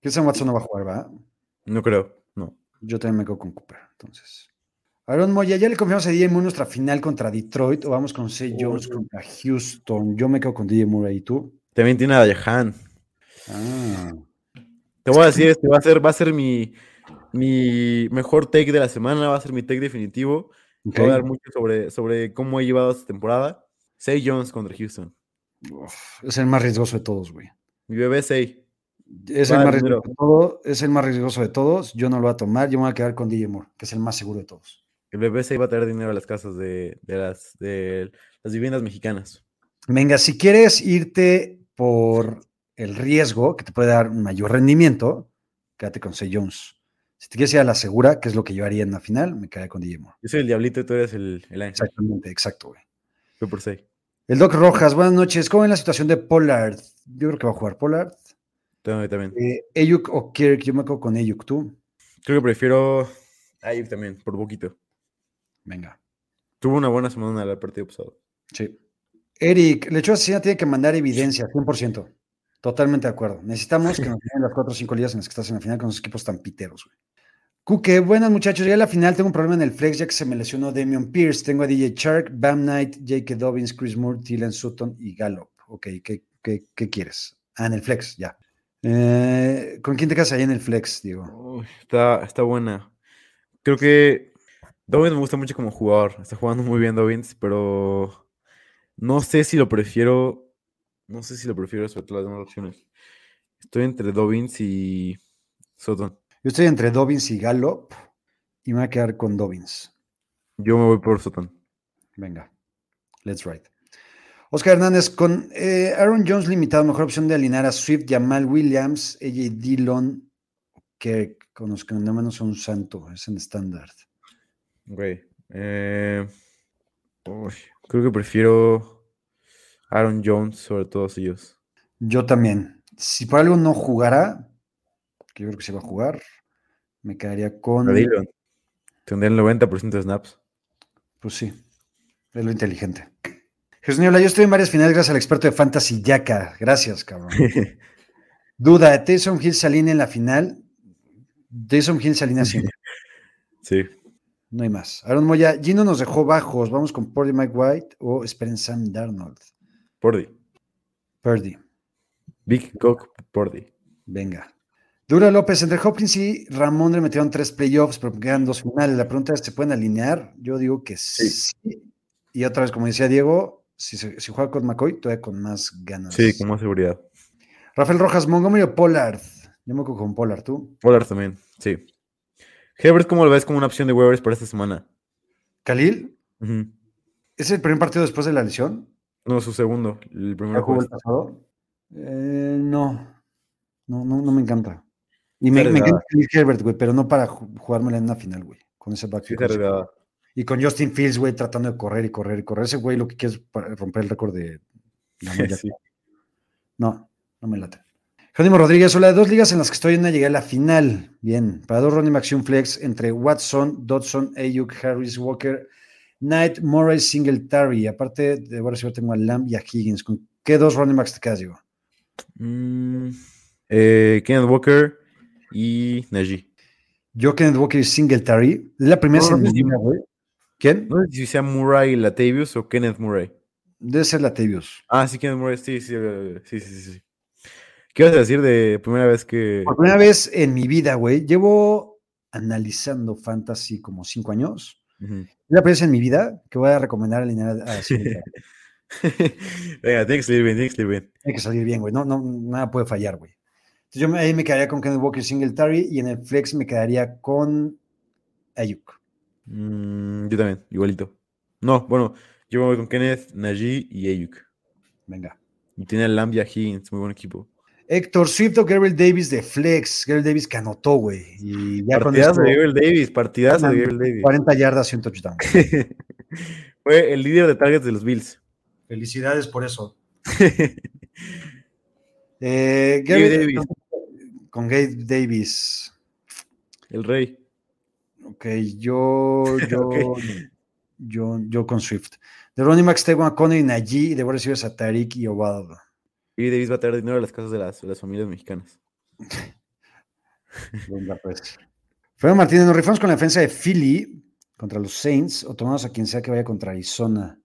Christian Watson no va a jugar, ¿va? No creo. No. Yo también me quedo con Cooper, entonces. Aaron Moya, ¿ya le confiamos a DJ Moore nuestra final contra Detroit o vamos con Say Jones contra Houston? Yo me quedo con DJ Moore ahí, ¿tú? También tiene a Jahan. Ah, Te voy a decir, este va a ser, va a ser mi, mi mejor take de la semana, va a ser mi take definitivo. Voy a dar mucho sobre, sobre cómo he llevado esta temporada. Say Jones contra Houston. Uf, es el más riesgoso de todos, güey. Mi bebé Say. Es Va el, más riesgoso de es el más riesgoso de todos. Yo no lo voy a tomar. Yo me voy a quedar con DJ Moore, que es el más seguro de todos. El bebé Say va a traer dinero a las casas de, de las, de las viviendas mexicanas. Venga, si quieres irte por el riesgo que te puede dar un mayor rendimiento, quédate con Say Jones. Si te quieres ir a la segura, que es lo que yo haría en la final, me quedaría con DJ Moore. Yo soy el diablito y tú eres el, el ángel. Exactamente, exacto, güey. Yo por Say. El Doc Rojas, buenas noches. ¿Cómo es la situación de Pollard? Yo creo que va a jugar Pollard. También. también. Eh, Ayuk o Kirk, yo me quedo con Ayuk, tú. Creo que prefiero Ayuk también, por poquito. Venga. Tuvo una buena semana en el partido pasado. Sí. Eric, Lechuga Asesina tiene que mandar evidencia, 100%. Totalmente de acuerdo. Necesitamos que nos den las cuatro o cinco ligas en las que estás en la final con esos equipos tan piteros, güey. Cuque, buenas muchachos. Llegué a la final, tengo un problema en el flex ya que se me lesionó Damian Pierce. Tengo a DJ Shark, Bam Knight, J.K. Dobbins, Chris Moore, Dylan Sutton y Gallup. Ok, ¿qué, quieres? Ah, en el flex, ya. Eh, ¿Con quién te quedas ahí en el flex, Diego? Uy, está, está buena. Creo que Dobbins me gusta mucho como jugador. Está jugando muy bien Dobbins, pero no sé si lo prefiero. No sé si lo prefiero sobre todas las demás opciones. Estoy entre Dobbins y Sutton. Yo estoy entre Dobbins y Gallup y me voy a quedar con Dobbins. Yo me voy por Sutton. Venga, let's ride. Oscar Hernández, con eh, Aaron Jones limitado, mejor opción de alinear a Swift, Jamal Williams, AJ Dillon, que con los que no menos son un santo, es en estándar. Ok. eh, uy, creo que prefiero Aaron Jones sobre todos ellos. Yo también. Si por algo no jugara, que yo creo que se va a jugar, me quedaría con. A Dillon. Tendría el 90% de snaps. Pues sí, es lo inteligente. Jesús Niebla, yo estoy en varias finales gracias al experto de Fantasy Yaka. Gracias, cabrón. Duda, Taysom Hill se alinea en la final. Taysom Hill se alinea siempre. sí. No hay más. Aaron Moya, Gino nos dejó bajos. Vamos con Purdy Mike White o esperen Sam Darnold. Pordy. Purdy. Big Cock Pordy. Venga. Dura López, entre Hopkins y Ramón le metieron tres playoffs, pero quedan dos finales. La pregunta es, ¿se pueden alinear? Yo digo que sí. Y otra vez, como decía Diego, si juega con McCoy, todavía con más ganas. Sí, con más seguridad. Rafael Rojas, Montgomery o Pollard. Yo me quedo con Pollard, ¿tú? Pollard también, sí. Herbert, ¿cómo lo ves como una opción de waivers para esta semana? Khalil. ¿es el primer partido después de la lesión? No, su segundo. El ¿Ya primero jugó el pasado? Eh, no. no, no, no me encanta. Y me, encanta. Khalil Herbert, güey, pero no para ju- jugármela en una final, güey. Con ese Sí, backfield. arriesgada. Y con Justin Fields, güey, tratando de correr y correr y correr. Ese güey lo que quiere es romper el récord de la. Sí. No, no me late. Jerónimo Rodríguez, hola, de dos ligas en las que estoy en una llegué a la final. Bien, para dos running backs y un flex entre Watson, Dodson, Ayuk, Harris, Walker, Knight, Murray, Singletary. Aparte de ahora sí tengo a Lamb y a Higgins. ¿Con qué dos running backs te quedas, Diego? Mm, eh, Kenneth Walker y Najee. Yo, Kenneth Walker y Singletary. Es la primera No, no, semana, no. güey. ¿Quién? No sé si sea Murray Latavius o Kenneth Murray. Debe ser Latavius. Ah, sí, Kenneth Murray, sí, sí, sí, sí, sí. ¿Qué ibas a decir de primera vez que... Por primera vez en mi vida, güey. Llevo analizando fantasy como cinco años. Ujú. Es la primera vez en mi vida que voy a recomendar alinear a. Venga, tiene que salir bien, tiene que salir bien. Tiene que salir bien, güey. No, no, nada puede fallar, güey. Entonces yo me- ahí me quedaría con Kenneth Walker Singletary y en el flex me quedaría con Ayuk. Mm, yo también, igualito. No, bueno, yo me voy con Kenneth, Najee y Ayuk. Venga. Y tiene a Lamb y a Higgins, muy buen equipo. Héctor Swift o Gabriel Davis de flex. Gabriel Davis que anotó, güey. Y ya Partidazo de Gabriel Davis, partidazo de Gabriel Davis. 40 yardas y un touchdown. Fue el líder de targets de los Bills. Felicidades por eso. Eh, Gabe Gabriel- Davis. Con Gabe Davis. el rey. Ok, yo, yo, yo, yo con Swift. De backs tengo a Conner y Najee y de receivers a Tariq y Ovaldo. Y Davis va a traer dinero a las casas de las, de las familias mexicanas. Venga, pues. Fernando Martínez, nos rifamos con la defensa de Philly contra los Saints o tomamos a quien sea que vaya contra Arizona.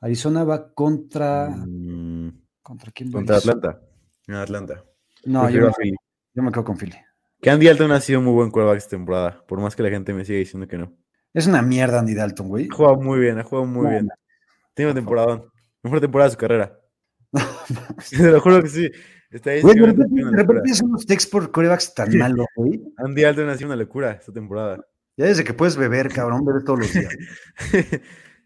Arizona va contra. Mm, ¿Contra quién va contra? Atlanta. En Atlanta. No, yo, me quedo con Philly. Que Andy Alton ha sido muy buen quarterback esta temporada, por más que la gente me siga diciendo que no. Es una mierda Andy Dalton, güey. Ha jugado muy bien, ha jugado muy No, bien. no. Tiene una temporada, mejor temporada de su carrera. Te lo juro que sí. Está ahí Güey, de escribiendo repente, de unos texts por corebacks tan malos, güey. Andy Alton ha sido una locura esta temporada. Ya desde que puedes beber, cabrón, beber todos los días.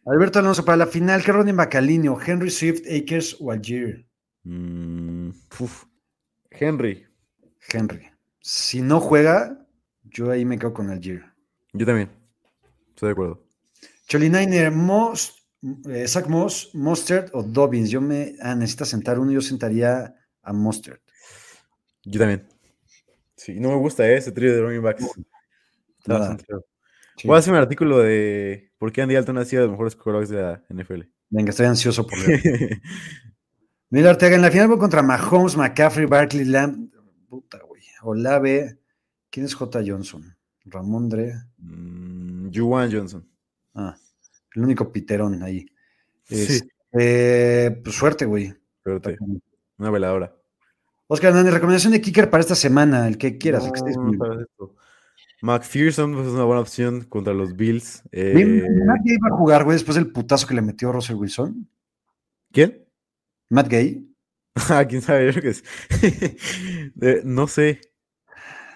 Alberto Alonso, para la final, ¿qué running back alineo? ¿Henry Swift, Akers o Algier? Mm. Henry, Henry. Si no juega, yo ahí me quedo con Algier. yo también. Estoy de acuerdo. Cholinainer, Moss, eh, Zach Moss, Mustard o Dobbins. Yo me ah, necesita sentar uno, yo sentaría a Mustard. Yo también. Sí, no me gusta ¿eh? ese trío de running backs. Sí. Voy a hacer un artículo de por qué Andy Alton ha sido de los mejores quarterbacks de la NFL. Venga, estoy ansioso por ver. Mira, Ortega, en la final voy contra Mahomes, McCaffrey, Barkley, Lamb. Puta, güey. Olave. ¿Quién es J. Johnson? Ramondre. Mm, Juwan Johnson. Ah, el único piterón ahí. Sí, Este, pues suerte, güey. pero te- una veladora. Oscar Hernández, recomendación de kicker para esta semana, el que quieras. que No, libre. para esto. McPherson pues, es una buena opción contra los Bills. Eh, Matt Gay va a jugar, güey, después del putazo que le metió Russell Wilson. ¿Quién? Matt Gay. Ah, quién sabe, yo creo que es. De- no sé.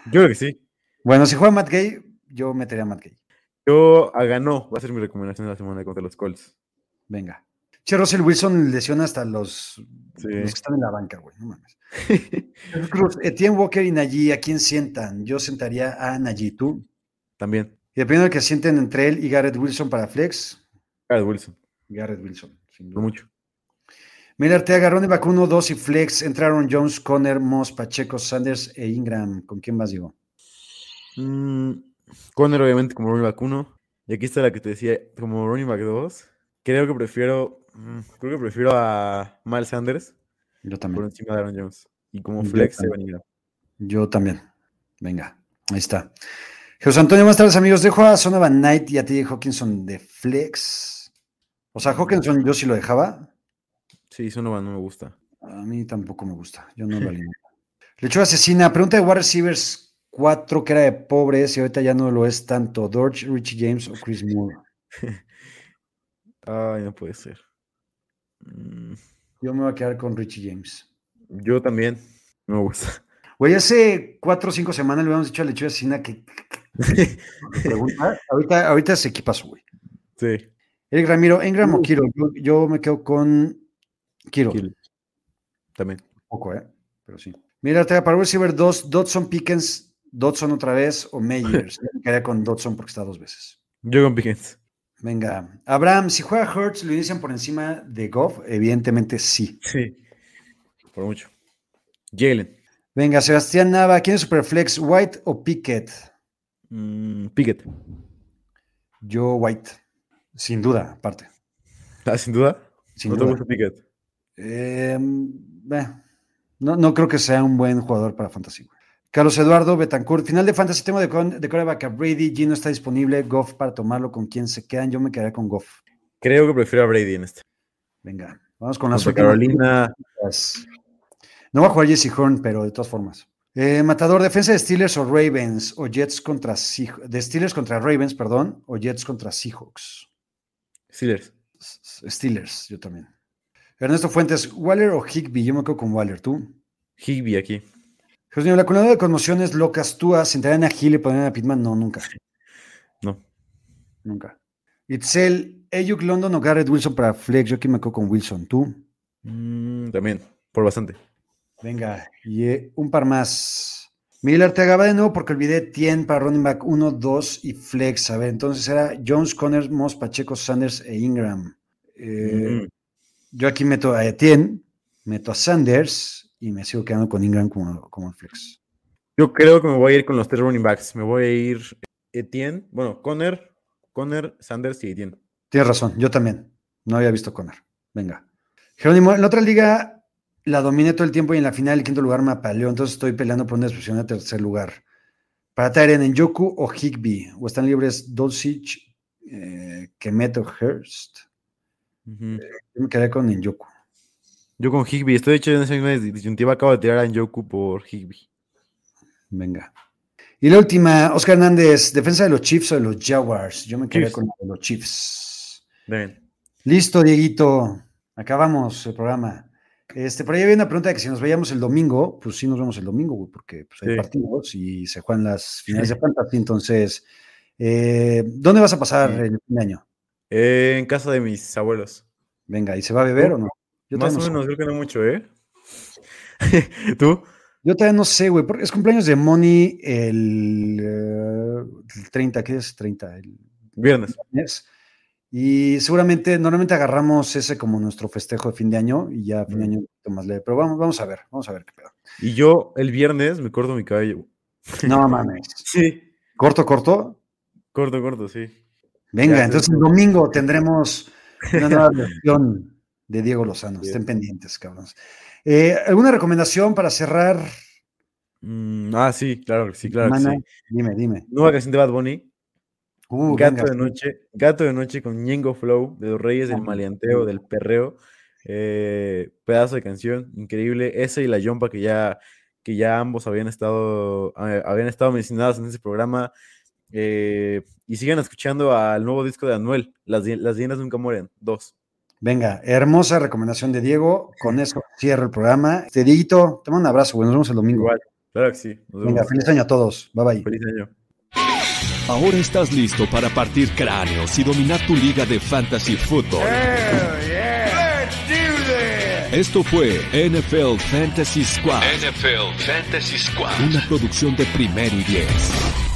Yo creo que sí. Bueno, si juega Matt Gay, yo metería a Matt Gay. Yo a ganó, va a ser mi recomendación de la semana contra los Colts. Venga. Che, Russell Wilson lesiona hasta los, Sí. los que están en la banca, güey. No mames. Cruz, Etienne Walker y Najee, ¿a quién sientan? Yo sentaría a Najee, ¿tú? También. Y dependiendo de que sienten entre él y Garrett Wilson para flex, Garrett Wilson, Garrett Wilson. sin no duda. mucho. Mira, Arteaga, Ronnie Vacuno, 2 y flex. Entraron Jones, Conner, Moss, Pacheco, Sanders e Ingram. ¿Con quién vas, Diego? Mm, Conner, obviamente, como running back 1. Y aquí está la que te decía, como running back 2. Creo que prefiero. mm, Creo que prefiero a Miles Sanders Yo por también. encima de Aaron Jones. Y como Yo flex, también. Evan Ingram. Yo también. Venga, ahí está. José Antonio, buenas tardes, amigos. Dejo a Sonovan Knight y a ti, Hawkinson, de flex. O sea, Hawkinson yo sí lo dejaba. Sí, Sonovan no me gusta. A mí tampoco me gusta. Yo no lo alimento. Lechuga asesina. Pregunta de Wide Receivers 4, que era de pobres y ahorita ya no lo es tanto. Dorch, Richie James o Chris Moore. Ay, no puede ser. Mm, Yo me voy a quedar con Richie James. Yo también. No me gusta. Güey, hace cuatro o cinco semanas le habíamos dicho a Lechuga asesina que pregunta. ahorita, ahorita se equipa güey. sí. Eric Ramiro, Engram o Kiro. Yo, yo me quedo con Kiro. Kill. También. Poco, ¿eh? Pero sí. Mira, para receiver 2, Dodson Pickens, Dodson otra vez o Meyers. Me quedaría con Dodson porque está dos veces. Yo con Pickens. Venga, Abraham, si juega Hurts, ¿lo inician por encima de Goff? Evidentemente sí. Sí. Por mucho. Jalen. Venga, Sebastián Nava, ¿quién es Superflex, White o Pickett? Mm, Pickett. Yo, White. Sin duda, aparte. Ah, sin duda. Sin ¿No duda. te gusta Pickett? Eh, eh, no, no creo que sea un buen jugador para Fantasy. Carlos Eduardo Betancourt, final de Fantasy, tengo de, de quarterback a Brady, Gino está disponible, Goff para tomarlo con quien se quedan, yo me quedaría con Goff. Creo que prefiero a Brady en este. Venga, vamos con las Carolina. No va a jugar Jesse Horn, pero de todas formas. Eh, matador, defensa de Steelers o Ravens o Jets contra Seah- de Steelers contra Ravens, perdón, o Jets contra Seahawks. Steelers. Steelers, yo también. Ernesto Fuentes, Waller o Higby, yo me quedo con Waller, tú. Higby aquí. José Niño, la columna de conmociones locas, tú sentarían a Gil y pondrían a Pitman, no, nunca, No. nunca. Itzel, Ayuk London o Garrett Wilson para Flex, yo aquí me quedo con Wilson, tú. Mm, también, por bastante. Venga, y eh, un par más. Miguel Arteaga va de nuevo porque olvidé Tien para running back 1, 2 y flex. A ver, entonces era Jones, Connors, Moss, Pacheco, Sanders e Ingram. Eh, Mm, Yo aquí meto a Etienne, meto a Sanders y me sigo quedando con Ingram como, como el flex. Yo creo que me voy a ir con los tres running backs. Me voy a ir Etienne, bueno, Conner, Conner, Sanders y Etienne. Tienes razón, yo también. No había visto Connor. Venga. Jerónimo, en la otra liga la dominé todo el tiempo y en la final el quinto lugar me apaleó, entonces estoy peleando por una expresión de tercer lugar. Para Tyrion en Yoku o Higby, o están libres Dulcich, eh, Kemet o. Yo me quedé con Njoku. Yo con Higby, estoy hecho en esa misma disyuntiva, acabo de tirar a Njoku por Higby. Venga. Y la última, Oscar Hernández, defensa de los Chiefs o de los Jaguars. Yo me quedé Chiefs. con la de los Chiefs. Bien. Listo, Dieguito. Acabamos el programa. Este, por ahí había una pregunta de que si nos veíamos el domingo, pues sí nos vemos el domingo, güey, porque pues, hay Sí. partidos y se juegan las finales de fantasy. Entonces, eh, ¿dónde vas a pasar Sí. el fin de año? Eh, en casa de mis abuelos. Venga, ¿y se va a beber o no? Yo Más o no sé. menos, creo que no mucho, ¿eh? ¿Tú? Yo todavía no sé, güey, porque es cumpleaños de Moni el, eh, el 30, ¿qué es 30? El Viernes. mes. Y seguramente, normalmente agarramos ese como nuestro festejo de fin de año y ya fin de año un poquito más leve. Pero vamos, vamos a ver, vamos a ver qué pedo. Y yo el viernes me corto mi cabello. No mames. Sí. Corto, corto. Corto, corto, sí. Venga, Ya, entonces el domingo tendremos una nueva versión de Diego Lozano. Bien. Estén pendientes, cabrones. Eh, ¿Alguna recomendación para cerrar? Mm, ah, sí, claro, sí, claro. que semana? sí. Dime, dime. Nueva canción de Bad Bunny. Uh, Gato venga, de noche, Gato de noche con Ñengo Flow, de los Reyes del Ah, Maleanteo, del Perreo. Eh, pedazo de canción, increíble. Esa y la Yompa que ya, que ya ambos habían estado, eh, habían estado mencionados en ese programa. Eh, y sigan escuchando al nuevo disco de Anuel, Las, Las Dienas Nunca Mueren, dos. Venga, hermosa recomendación de Diego. Con eso cierro el programa. Te Dieguito, te mando un abrazo, güey. Nos vemos el domingo. Igual, claro que sí. Nos Venga, feliz año a todos. Bye bye. Feliz año. Ahora estás listo para partir cráneos y dominar tu liga de fantasy football. Esto fue NFL Fantasy Squad, NFL Fantasy Squad. una producción de primero y diez.